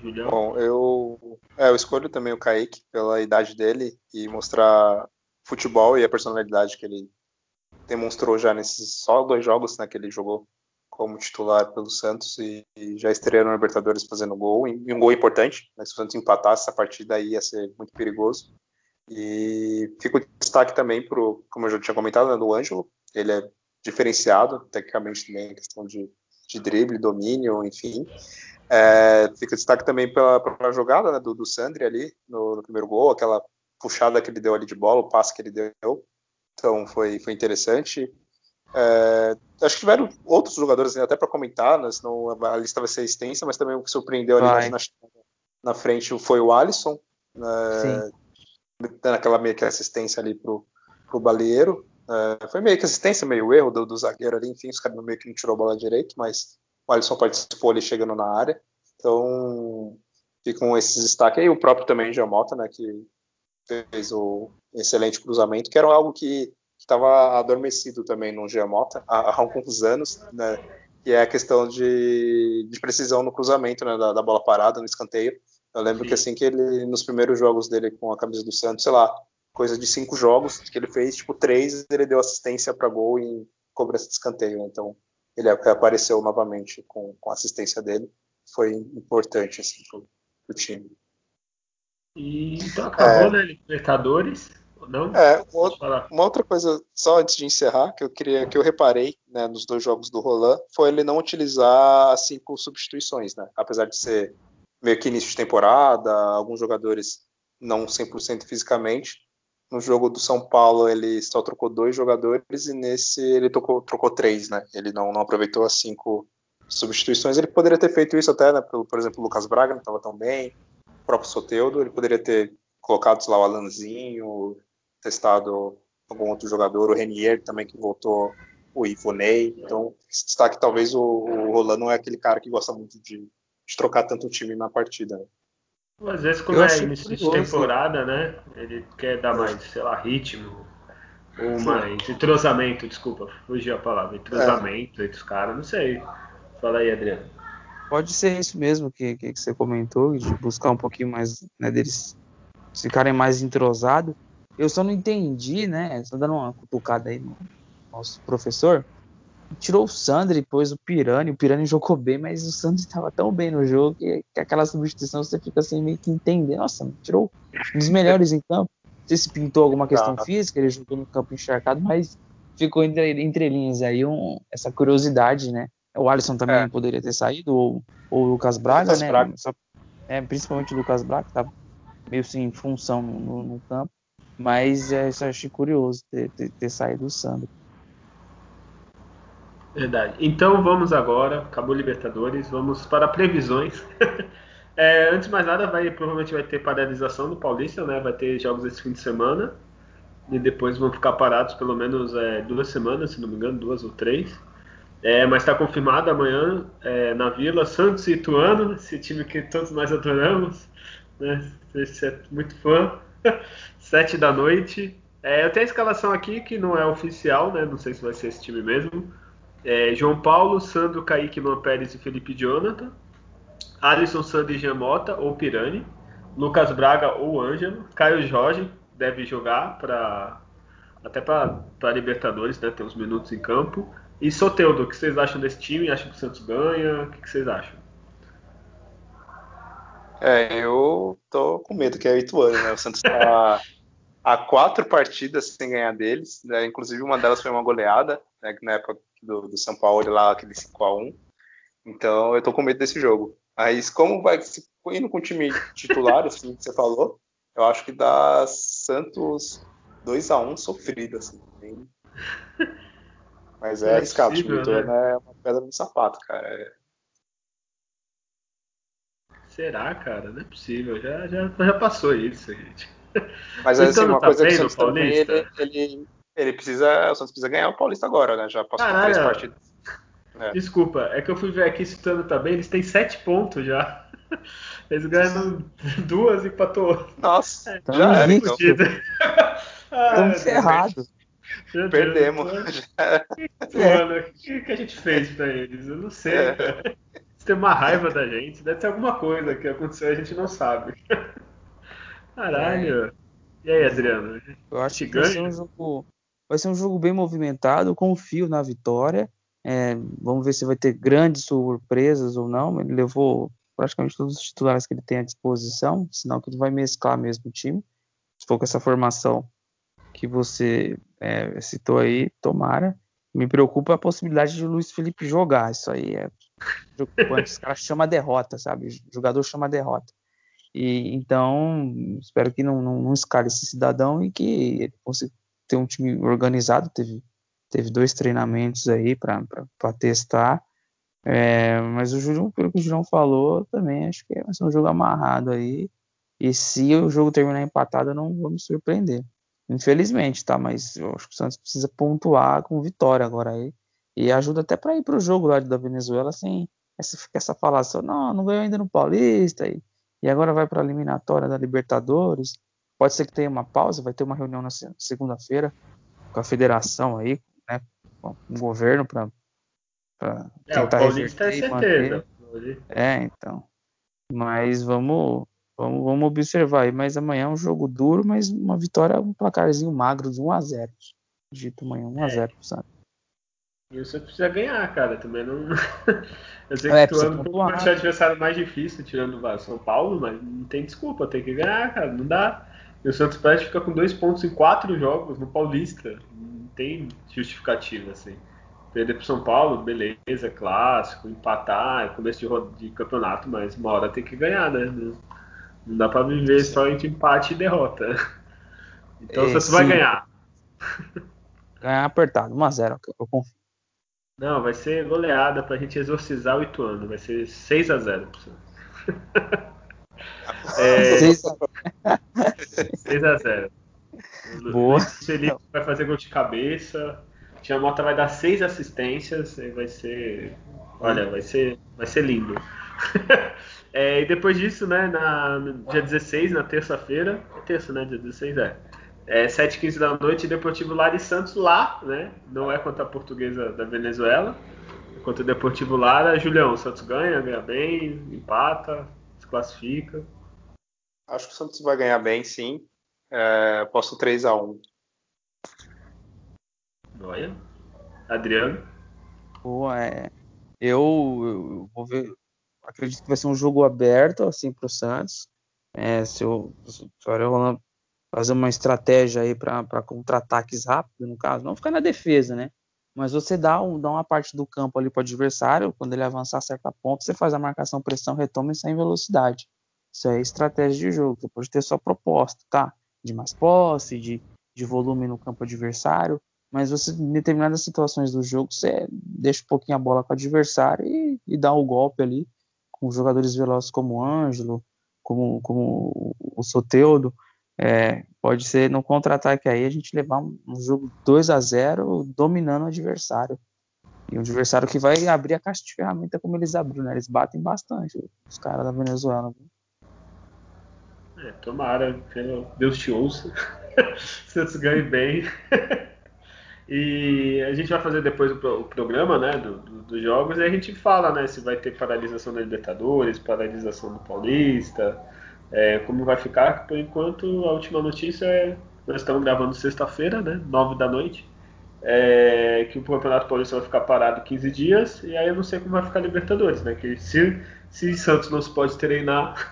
Julião? Bom, eu, é, eu escolho também o Kaique pela idade dele e mostrar futebol e a personalidade que ele demonstrou já nesses só dois jogos né, que ele jogou como titular pelo Santos e, e já estreou no Libertadores fazendo gol, e um gol importante, né, se o Santos empatasse essa partida aí ia ser muito perigoso. E fica o destaque também para como eu já tinha comentado, né, do Ângelo, ele é diferenciado, tecnicamente também, questão de, de drible, domínio, enfim. É, fica destaque também pela, pela jogada né, do, do Sandri ali no, no, primeiro gol, aquela puxada que ele deu ali de bola, o passe que ele deu. Então foi, foi interessante. É, acho que tiveram outros jogadores até para comentar, né, senão a lista vai ser extensa, mas também o que surpreendeu ali na, na, frente foi o Alisson, né, naquela meio que assistência ali pro, pro Baleiro. É, foi meio que assistência, meio erro do, do zagueiro ali, enfim, os caras meio que não tirou a bola direito, mas o Alisson participou ali chegando na área. Então, ficam esses destaques aí. O próprio também Jamota, né, que fez o excelente cruzamento, que era algo que estava adormecido também no Giamota há, há, alguns anos, né, que é a questão de, de precisão no cruzamento, né, da, da, bola parada, no escanteio. Eu lembro Sim. que assim que ele, nos primeiros jogos dele com a camisa do Santos, sei lá, coisa de cinco jogos que ele fez, tipo, três ele deu assistência para gol em cobrança de escanteio. Então, ele apareceu novamente com, com a assistência dele. Foi importante, assim, pro, pro time. E então acabou, é, né? Libertadores. Não? É, uma, uma, outra coisa, só antes de encerrar, que eu queria que eu reparei né, nos dois jogos do Roland, foi ele não utilizar cinco substituições, né? Apesar de ser meio que início de temporada, alguns jogadores não 100% fisicamente, no jogo do São Paulo ele só trocou dois jogadores e nesse ele trocou, trocou três, né? Ele não, não aproveitou as cinco substituições. Ele poderia ter feito isso até, né? Por, por exemplo, o Lucas Braga não estava tão bem, o próprio Soteudo, ele poderia ter colocado lá o Alanzinho, testado algum outro jogador, o Renier também que voltou, o Ivonei. Então, destaque talvez o, o Roland não é aquele cara que gosta muito de, de trocar tanto o time na partida. Né? Às vezes, como eu é início de temporada, né? Ele quer dar mais, sei lá, ritmo. Ou mais entrosamento, desculpa, fugiu a palavra. Entrosamento é. entre os caras, não sei. Fala aí, Adriano. Pode ser isso mesmo que, que, você comentou, de buscar um pouquinho mais né, deles ficarem mais entrosados. Eu só não entendi, né? Só dando uma cutucada aí no nosso professor tirou o Sandri e pôs o Pirani. O Pirani jogou bem, mas o Sandri estava tão bem no jogo que, que, aquela substituição você fica assim meio que entender. Nossa, tirou um dos melhores em campo. Não sei se pintou alguma questão tá. física, ele jogou no campo encharcado, mas ficou entre, entre linhas aí um, essa curiosidade, né? O Alisson também é. poderia ter saído, ou, ou o Lucas Braga, Lucas né? Braga. Só, é, principalmente o Lucas Braga, que estava meio sem função no, no campo. Mas é, eu achei curioso ter, ter, ter saído o Sandro. Verdade. Então vamos agora, acabou Libertadores, vamos para previsões. é, antes de mais nada, vai, provavelmente vai ter paralisação do Paulista, né? Vai ter jogos esse fim de semana. E depois vão ficar parados pelo menos é, duas semanas, se não me engano, duas ou três. É, mas está confirmado amanhã é, na Vila Santos e Ituano, esse time que todos nós adoramos, né? Você é muito fã. Sete da noite. É, eu tenho a escalação aqui que não é oficial, né? Não sei se vai ser esse time mesmo. É, João Paulo, Sandro, Kaique, Luan Pérez e Felipe Jonathan. Alisson, Sandro e Gemota ou Pirani. Lucas Braga ou Ângelo. Caio Jorge deve jogar para até para Libertadores, né? Ter uns minutos em campo. E Soteudo, o que vocês acham desse time? Acham que o Santos ganha? O que vocês acham? É, eu tô com medo que é o Ituano, né? O Santos tá há quatro partidas sem ganhar deles, né? inclusive uma delas foi uma goleada, né? na época do, do São Paulo lá, aquele 5x1. Então eu tô com medo desse jogo. Mas como vai se indo com o time titular, assim que você falou, eu acho que dá Santos 2x1 sofrido, assim. Mas é, é arriscado, o time né? é uma pedra no sapato, cara. É... Será, cara? Não é possível. Já, já, já passou isso, gente. Mas assim, então, uma tá coisa que o Santos também, ele, ele, ele, precisa. O Santos precisa ganhar o Paulista agora, né? Já passou Caralho, três partidas. É. Desculpa, é que eu fui ver aqui se o Tano tá bem, eles têm sete pontos já. Eles ganham duas e empatou. Nossa, é, já era, então. Estamos ferrados. Perdemos. Mano, o que, que a gente fez pra eles? Eu não sei, é. cara. Eles têm uma raiva da gente. Deve ter alguma coisa que aconteceu e a gente não sabe. Caralho. É. E aí, Adriano? Eu acho que vai ser um jogo. Vai ser um jogo bem movimentado, confio na vitória. É, vamos ver se vai ter grandes surpresas ou não. Ele levou praticamente todos os titulares que ele tem à disposição, sinal que ele vai mesclar mesmo o time. Se for com essa formação que você é, citou aí, tomara. Me preocupa a possibilidade de o Luiz Felipe jogar. Isso aí é preocupante. Os caras chamam derrota, sabe? O jogador chama derrota. E então, espero que não, não, não escale esse cidadão e que ele consiga ter um time organizado. Teve, teve dois treinamentos aí para testar. É, mas o Julião, pelo que o Julião falou, também acho que vai ser um jogo amarrado aí. E se o jogo terminar empatado, eu não vou me surpreender. Infelizmente, tá? Mas eu acho que o Santos precisa pontuar com vitória agora aí. E ajuda até para ir para o jogo lá da Venezuela sem essa, essa falação, não, não ganhou ainda no Paulista. E e agora vai para a eliminatória da Libertadores. Pode ser que tenha uma pausa, vai ter uma reunião na segunda-feira com a federação aí, né, com o governo para é, tentar o Paulista é certeza. É, então. Mas vamos, vamos, vamos observar aí. Mas amanhã é um jogo duro, mas uma vitória, um placarzinho magro de 1 a 0 Dito amanhã, 1 a 0 é. sabe? E você precisa ganhar, cara. Também não. Eu sei é, que tu anda um pouco de adversário mais difícil, tirando o São Paulo, mas não tem desculpa, tem que ganhar, cara. Não dá. E o Santos Pérez fica com dois pontos em quatro jogos no Paulista. Não tem justificativa, assim. Perder pro São Paulo, beleza, clássico, empatar, é começo de, de campeonato, mas uma hora tem que ganhar, né? Não dá pra viver só entre empate e derrota. Então o Santos vai ganhar. Ganhar apertado, 1x0, eu confio. Não, vai ser goleada pra gente exorcizar o Ituano. Vai ser 6 a 0 é, 6 a 0 Boa. O Felipe vai fazer gol de cabeça. Tia Mota vai dar seis assistências. E vai ser. Olha, vai ser, vai ser lindo. é, e depois disso, né, na, no dia 16, na terça-feira. É terça, né? Dia 16 é. É, 7h15 da noite, Deportivo Lara e Santos lá, né? Não é contra a portuguesa da Venezuela. É contra o Deportivo Lara. Julião, o Santos ganha, ganha bem, empata, se classifica. Acho que o Santos vai ganhar bem, sim. É, posso 3x1. Olha. Adriano? Pô, é, eu, eu, vou ver. Acredito que vai ser um jogo aberto assim para o Santos. É, se o, Ariola fazer uma estratégia aí para contra-ataques rápidos, no caso, não ficar na defesa, né? Mas você dá, um, dá uma parte do campo ali para o adversário, quando ele avançar a certa ponto, você faz a marcação, pressão, retoma e sai em velocidade. Isso é estratégia de jogo. Você pode ter sua proposta, tá? De mais posse, de, de volume no campo adversário, mas você, em determinadas situações do jogo, você deixa um pouquinho a bola com o adversário e, e dá o um golpe ali, com jogadores velozes como o Ângelo, como, como o Soteudo, é, pode ser no contra-ataque aí a gente levar um, um, jogo 2 a 0 dominando o adversário. E o adversário que vai abrir a caixa de ferramenta como eles abriram, né? Eles batem bastante, os caras da Venezuela. É, tomara, Deus te ouça. Santos ganhe bem. e a gente vai fazer depois o, programa, né, do, do, dos jogos e a gente fala, né, se vai ter paralisação da Libertadores, paralisação do Paulista, é, como vai ficar. Por enquanto, a última notícia é nós estamos gravando sexta-feira, né, nove da noite. É, que o Campeonato Paulista vai ficar parado 15 dias, e aí eu não sei como vai ficar a Libertadores, né? Que se, se Santos não se pode treinar,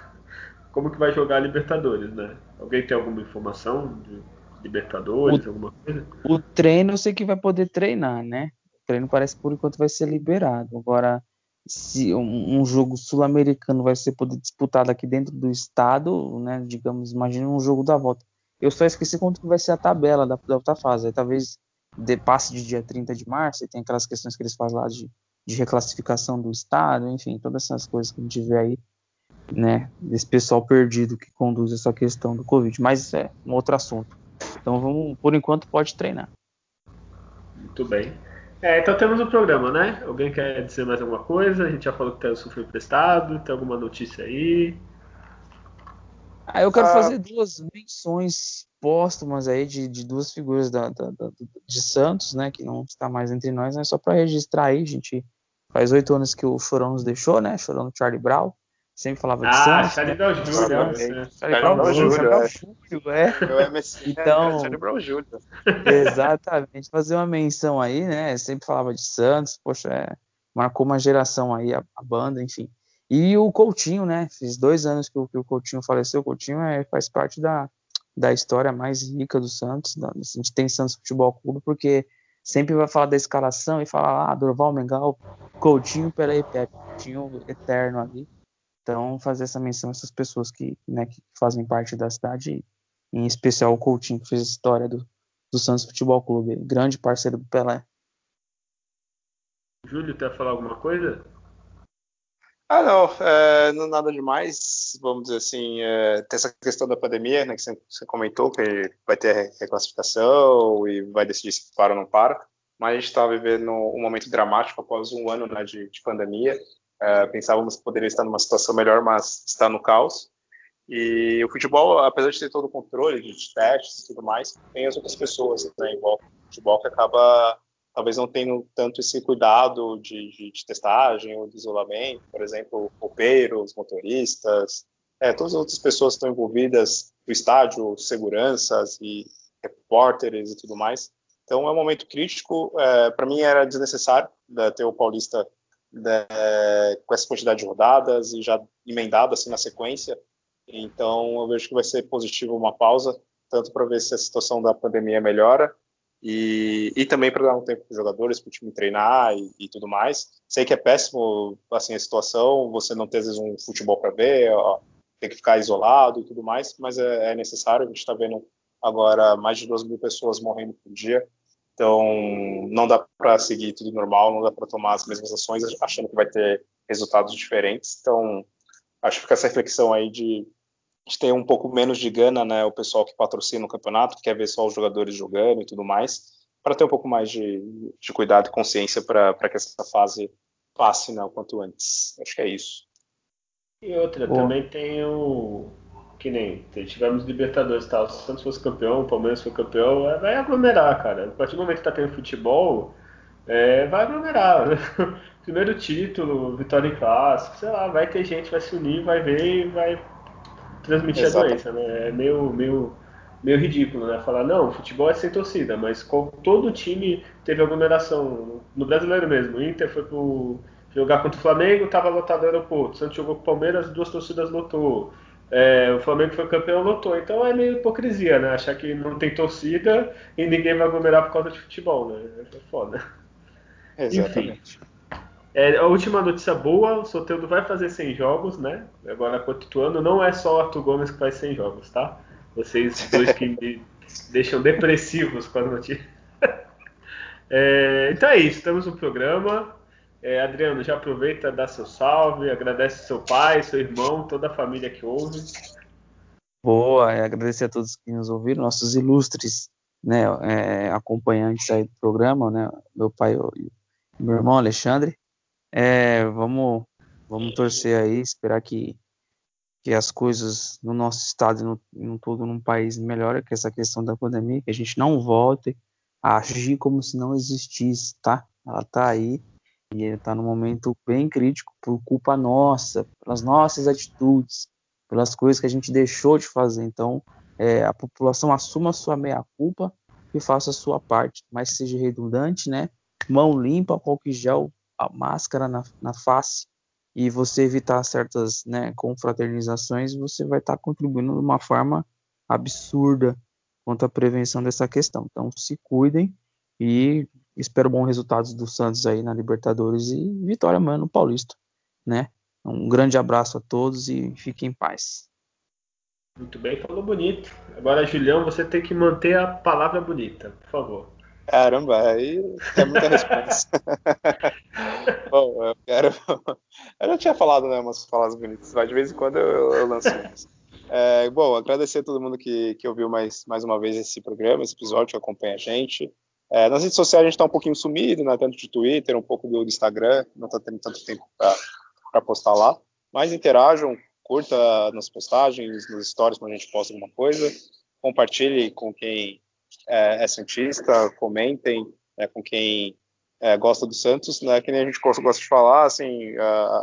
como que vai jogar a Libertadores, né? Alguém tem alguma informação de Libertadores, o, alguma coisa? O treino eu sei que vai poder treinar, né? O treino parece por enquanto vai ser liberado. Agora, se um, um jogo sul-americano vai ser poder disputado aqui dentro do estado, né? Digamos, imagina um jogo da volta. Eu só esqueci quanto que vai ser a tabela da, da outra fase. Aí, talvez de passe de dia 30 de março, e tem aquelas questões que eles fazem lá de, de reclassificação do estado, enfim, todas essas coisas que a gente vê aí né, desse pessoal perdido que conduz essa questão do Covid. Mas é um outro assunto. Então vamos, por enquanto, pode treinar. Muito bem. É, então temos o um programa, né? Alguém quer dizer mais alguma coisa? A gente já falou que tem o sofrido prestado, tem alguma notícia aí? Ah, eu quero ah. fazer duas menções póstumas aí de, de duas figuras da, da, da, de Santos, né? Que não está mais entre nós, né? Só para registrar aí, gente. Faz oito anos que o Chorão nos deixou, né? Chorão do Charlie Brown sempre falava de ah, Santos. Charlie né? Brown Jr. Charlie Brown Jr. é. Então, Charlie Brown Jr. Exatamente. Fazer uma menção aí, né? Sempre falava de Santos, poxa, é, marcou uma geração aí, a, a, banda, enfim. E o Coutinho, né? Fiz dois anos que o, que o Coutinho faleceu. O Coutinho é, faz parte da, da história mais rica do Santos. Da, a gente tem Santos Futebol Clube, porque sempre vai falar da escalação e falar, ah, Dorval Mengal, Coutinho, peraí, Pepe, Coutinho eterno ali. Então, fazer essa menção a essas pessoas que, né, que fazem parte da cidade, em especial o Coutinho, que fez a história do, do Santos Futebol Clube, grande parceiro do Pelé. Júlio, quer falar alguma coisa? Ah, não, é, não nada demais. Vamos dizer assim, é, tem essa questão da pandemia, né, que você comentou, que vai ter reclassificação e vai decidir se para ou não para. Mas a gente está vivendo um momento dramático após um ano né, de, de pandemia. É, pensávamos que poderia estar numa situação melhor, mas está no caos. E o futebol, apesar de ter todo o controle de testes e tudo mais, tem as outras pessoas né, em volta do futebol que acaba talvez não tendo tanto esse cuidado de, de, de testagem ou de isolamento, por exemplo, roupeiros, motoristas, é, todas as outras pessoas que estão envolvidas no estádio, seguranças e repórteres e tudo mais. Então é um momento crítico. É, Para mim era desnecessário né, ter o Paulista né, com essa quantidade de rodadas e já emendado assim na sequência. Então eu vejo que vai ser positivo uma pausa, tanto para ver se a situação da pandemia melhora e, e também para dar um tempo para os jogadores, para o time treinar e, e, tudo mais. Sei que é péssimo assim a situação, você não ter às vezes um futebol para ver, ó, tem que ficar isolado e tudo mais, mas é, é necessário. A gente está vendo agora mais de duas mil pessoas morrendo por dia então, não dá para seguir tudo normal, não dá para tomar as mesmas ações achando que vai ter resultados diferentes. Então, acho que fica essa reflexão aí de, de ter um pouco menos de gana, né? O pessoal que patrocina o campeonato, que quer ver só os jogadores jogando e tudo mais, para ter um pouco mais de, de cuidado e consciência para que essa fase passe né, o quanto antes. Acho que é isso. E outra, também tem o, que nem tivemos Libertadores e tal. Se o Santos fosse campeão, o Palmeiras foi campeão, é, vai aglomerar, cara. A partir do momento que tá tendo futebol, é, vai aglomerar. Primeiro título, vitória em clássico, sei lá, vai ter gente, vai se unir, vai ver e vai transmitir Exato. a doença, né? É meio, meio, meio ridículo, né? Falar, não, futebol é sem torcida, mas todo time teve aglomeração. No brasileiro mesmo, o Inter foi pro jogar contra o Flamengo, tava lotado o aeroporto. O Santos jogou com o Palmeiras, duas torcidas lotou. É, o Flamengo foi campeão, lotou. Então é meio hipocrisia, né? Achar que não tem torcida e ninguém vai aglomerar por causa de futebol, né? É foda. Exatamente. Enfim. É, a última notícia boa, o Soteldo vai fazer 100 jogos, né? Agora continuando, não é só o Arthur Gomes que faz 100 jogos, tá? Vocês dois que me deixam depressivos com a notícia. É, então é isso, temos um programa. É, Adriano, já aproveita, dá seu salve, agradece seu pai, seu irmão, toda a família que ouve. Boa, é, agradecer a todos que nos ouviram, nossos ilustres né, é, acompanhantes aí do programa, né, meu pai e meu irmão Alexandre. É, vamos, vamos torcer aí, esperar que que as coisas no nosso estado e no, no todo no país melhorem, que essa questão da pandemia, que a gente não volte a agir como se não existisse, tá? Ela tá aí e está num momento bem crítico por culpa nossa, pelas nossas atitudes, pelas coisas que a gente deixou de fazer. Então, é, a população assuma a sua meia-culpa e faça a sua parte, mas seja redundante, né? Mão limpa, álcool gel, a máscara na, na face e você evitar certas né, confraternizações, você vai estar tá contribuindo de uma forma absurda quanto à prevenção dessa questão. Então, se cuidem e espero bons resultados do Santos aí na Libertadores e vitória amanhã no Paulista, né? Um grande abraço a todos e fiquem em paz. Muito bem, falou bonito. Agora, Julião, você tem que manter a palavra bonita, por favor. Caramba, aí é muita resposta. Bom, eu quero. Eu já tinha falado, né, umas palavras bonitas, mas de vez em quando eu, eu lanço umas. É, bom, agradecer a todo mundo que, que ouviu mais, mais uma vez esse programa, esse episódio, que acompanha a gente. É, nas redes sociais a gente está um pouquinho sumido, né, tanto de Twitter, um pouco do Instagram, não está tendo tanto tempo para postar lá. Mas interajam, curta nas postagens, nos stories quando a gente posta alguma coisa, compartilhe com quem é, é Santista, comentem né, com quem é, gosta do Santos, né, que nem a gente gosta, de falar, assim,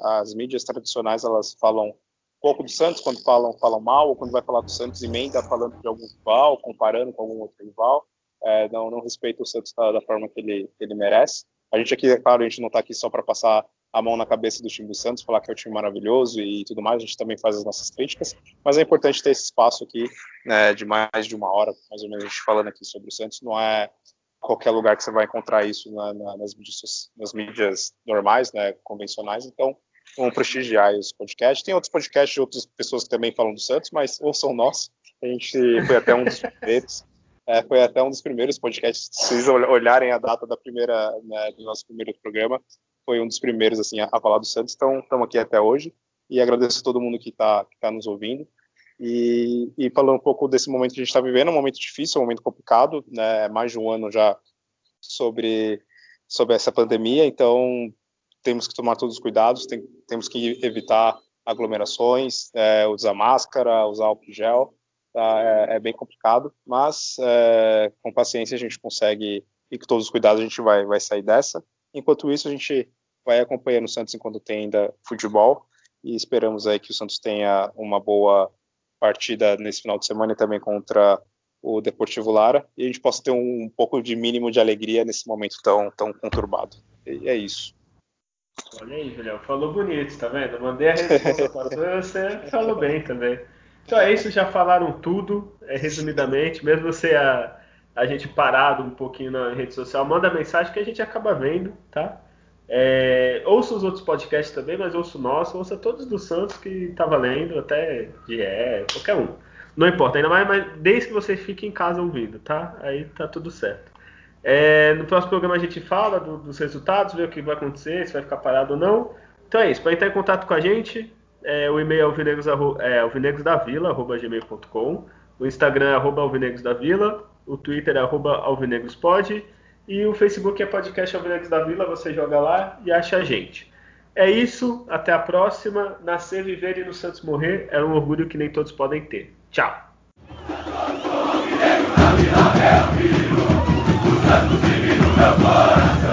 as mídias tradicionais elas falam pouco do Santos quando falam falam mal, ou quando vai falar do Santos emenda falando de algum rival, comparando com algum outro rival, é, não, não respeita o Santos da, da forma que ele, que ele merece. A gente aqui, é claro, a gente não está aqui só para passar a mão na cabeça do time do Santos, falar que é um time maravilhoso e tudo mais, a gente também faz as nossas críticas, mas é importante ter esse espaço aqui né, de mais de uma hora, mais ou menos, a gente falando aqui sobre o Santos, não é qualquer lugar que você vai encontrar isso na, na, nas, mídias, nas mídias normais, né, convencionais, então vamos prestigiar os podcasts. Tem outros podcasts de outras pessoas que também falam do Santos, mas ouçam nós, a gente foi até um dos primeiros, é, foi até um dos primeiros podcasts, se vocês olharem a data da primeira, né, do nosso primeiro programa, foi um dos primeiros assim a, falar do Santos, então estamos aqui até hoje e agradeço a todo mundo que está que tá nos ouvindo e, e falando um pouco desse momento que a gente está vivendo, um momento difícil, um momento complicado, né, mais de um ano já sobre sobre essa pandemia, então temos que tomar todos os cuidados, tem, temos que evitar aglomerações, é, usar máscara, usar álcool gel, tá? é, é, bem complicado, mas é, com paciência a gente consegue e com todos os cuidados a gente vai, vai sair dessa. Enquanto isso, a gente vai acompanhando o Santos enquanto tem ainda futebol e esperamos aí que o Santos tenha uma boa partida nesse final de semana e também contra o Deportivo Lara e a gente possa ter um, um pouco de mínimo de alegria nesse momento tão, tão conturbado. E é isso. Olha aí, Julião, falou bonito, tá vendo? Mandei a resposta para você, falou bem também. Então é isso, já falaram tudo, é, resumidamente, mesmo você a, a gente parado um pouquinho na rede social, manda mensagem que a gente acaba vendo, tá? É, ouça os outros podcasts também, mas ouça o nosso, ouça todos do Santos que tá valendo, até de é, qualquer um. Não importa, ainda mais, mas desde que você fique em casa ouvindo, tá? Aí tá tudo certo. É, no próximo programa a gente fala do, dos resultados, vê o que vai acontecer, se vai ficar parado ou não. Então é isso, para entrar em contato com a gente, é, o e-mail é alvinegros, é, alvinegrosdavila.gmail.com o Instagram é arroba alvinegrosdavila, o Twitter é arroba alvinegrospod e o Facebook é podcast Alvinegros da Vila, você joga lá e acha a gente. É isso, até a próxima. Nascer, viver e no Santos morrer é um orgulho que nem todos podem ter. Tchau. Santos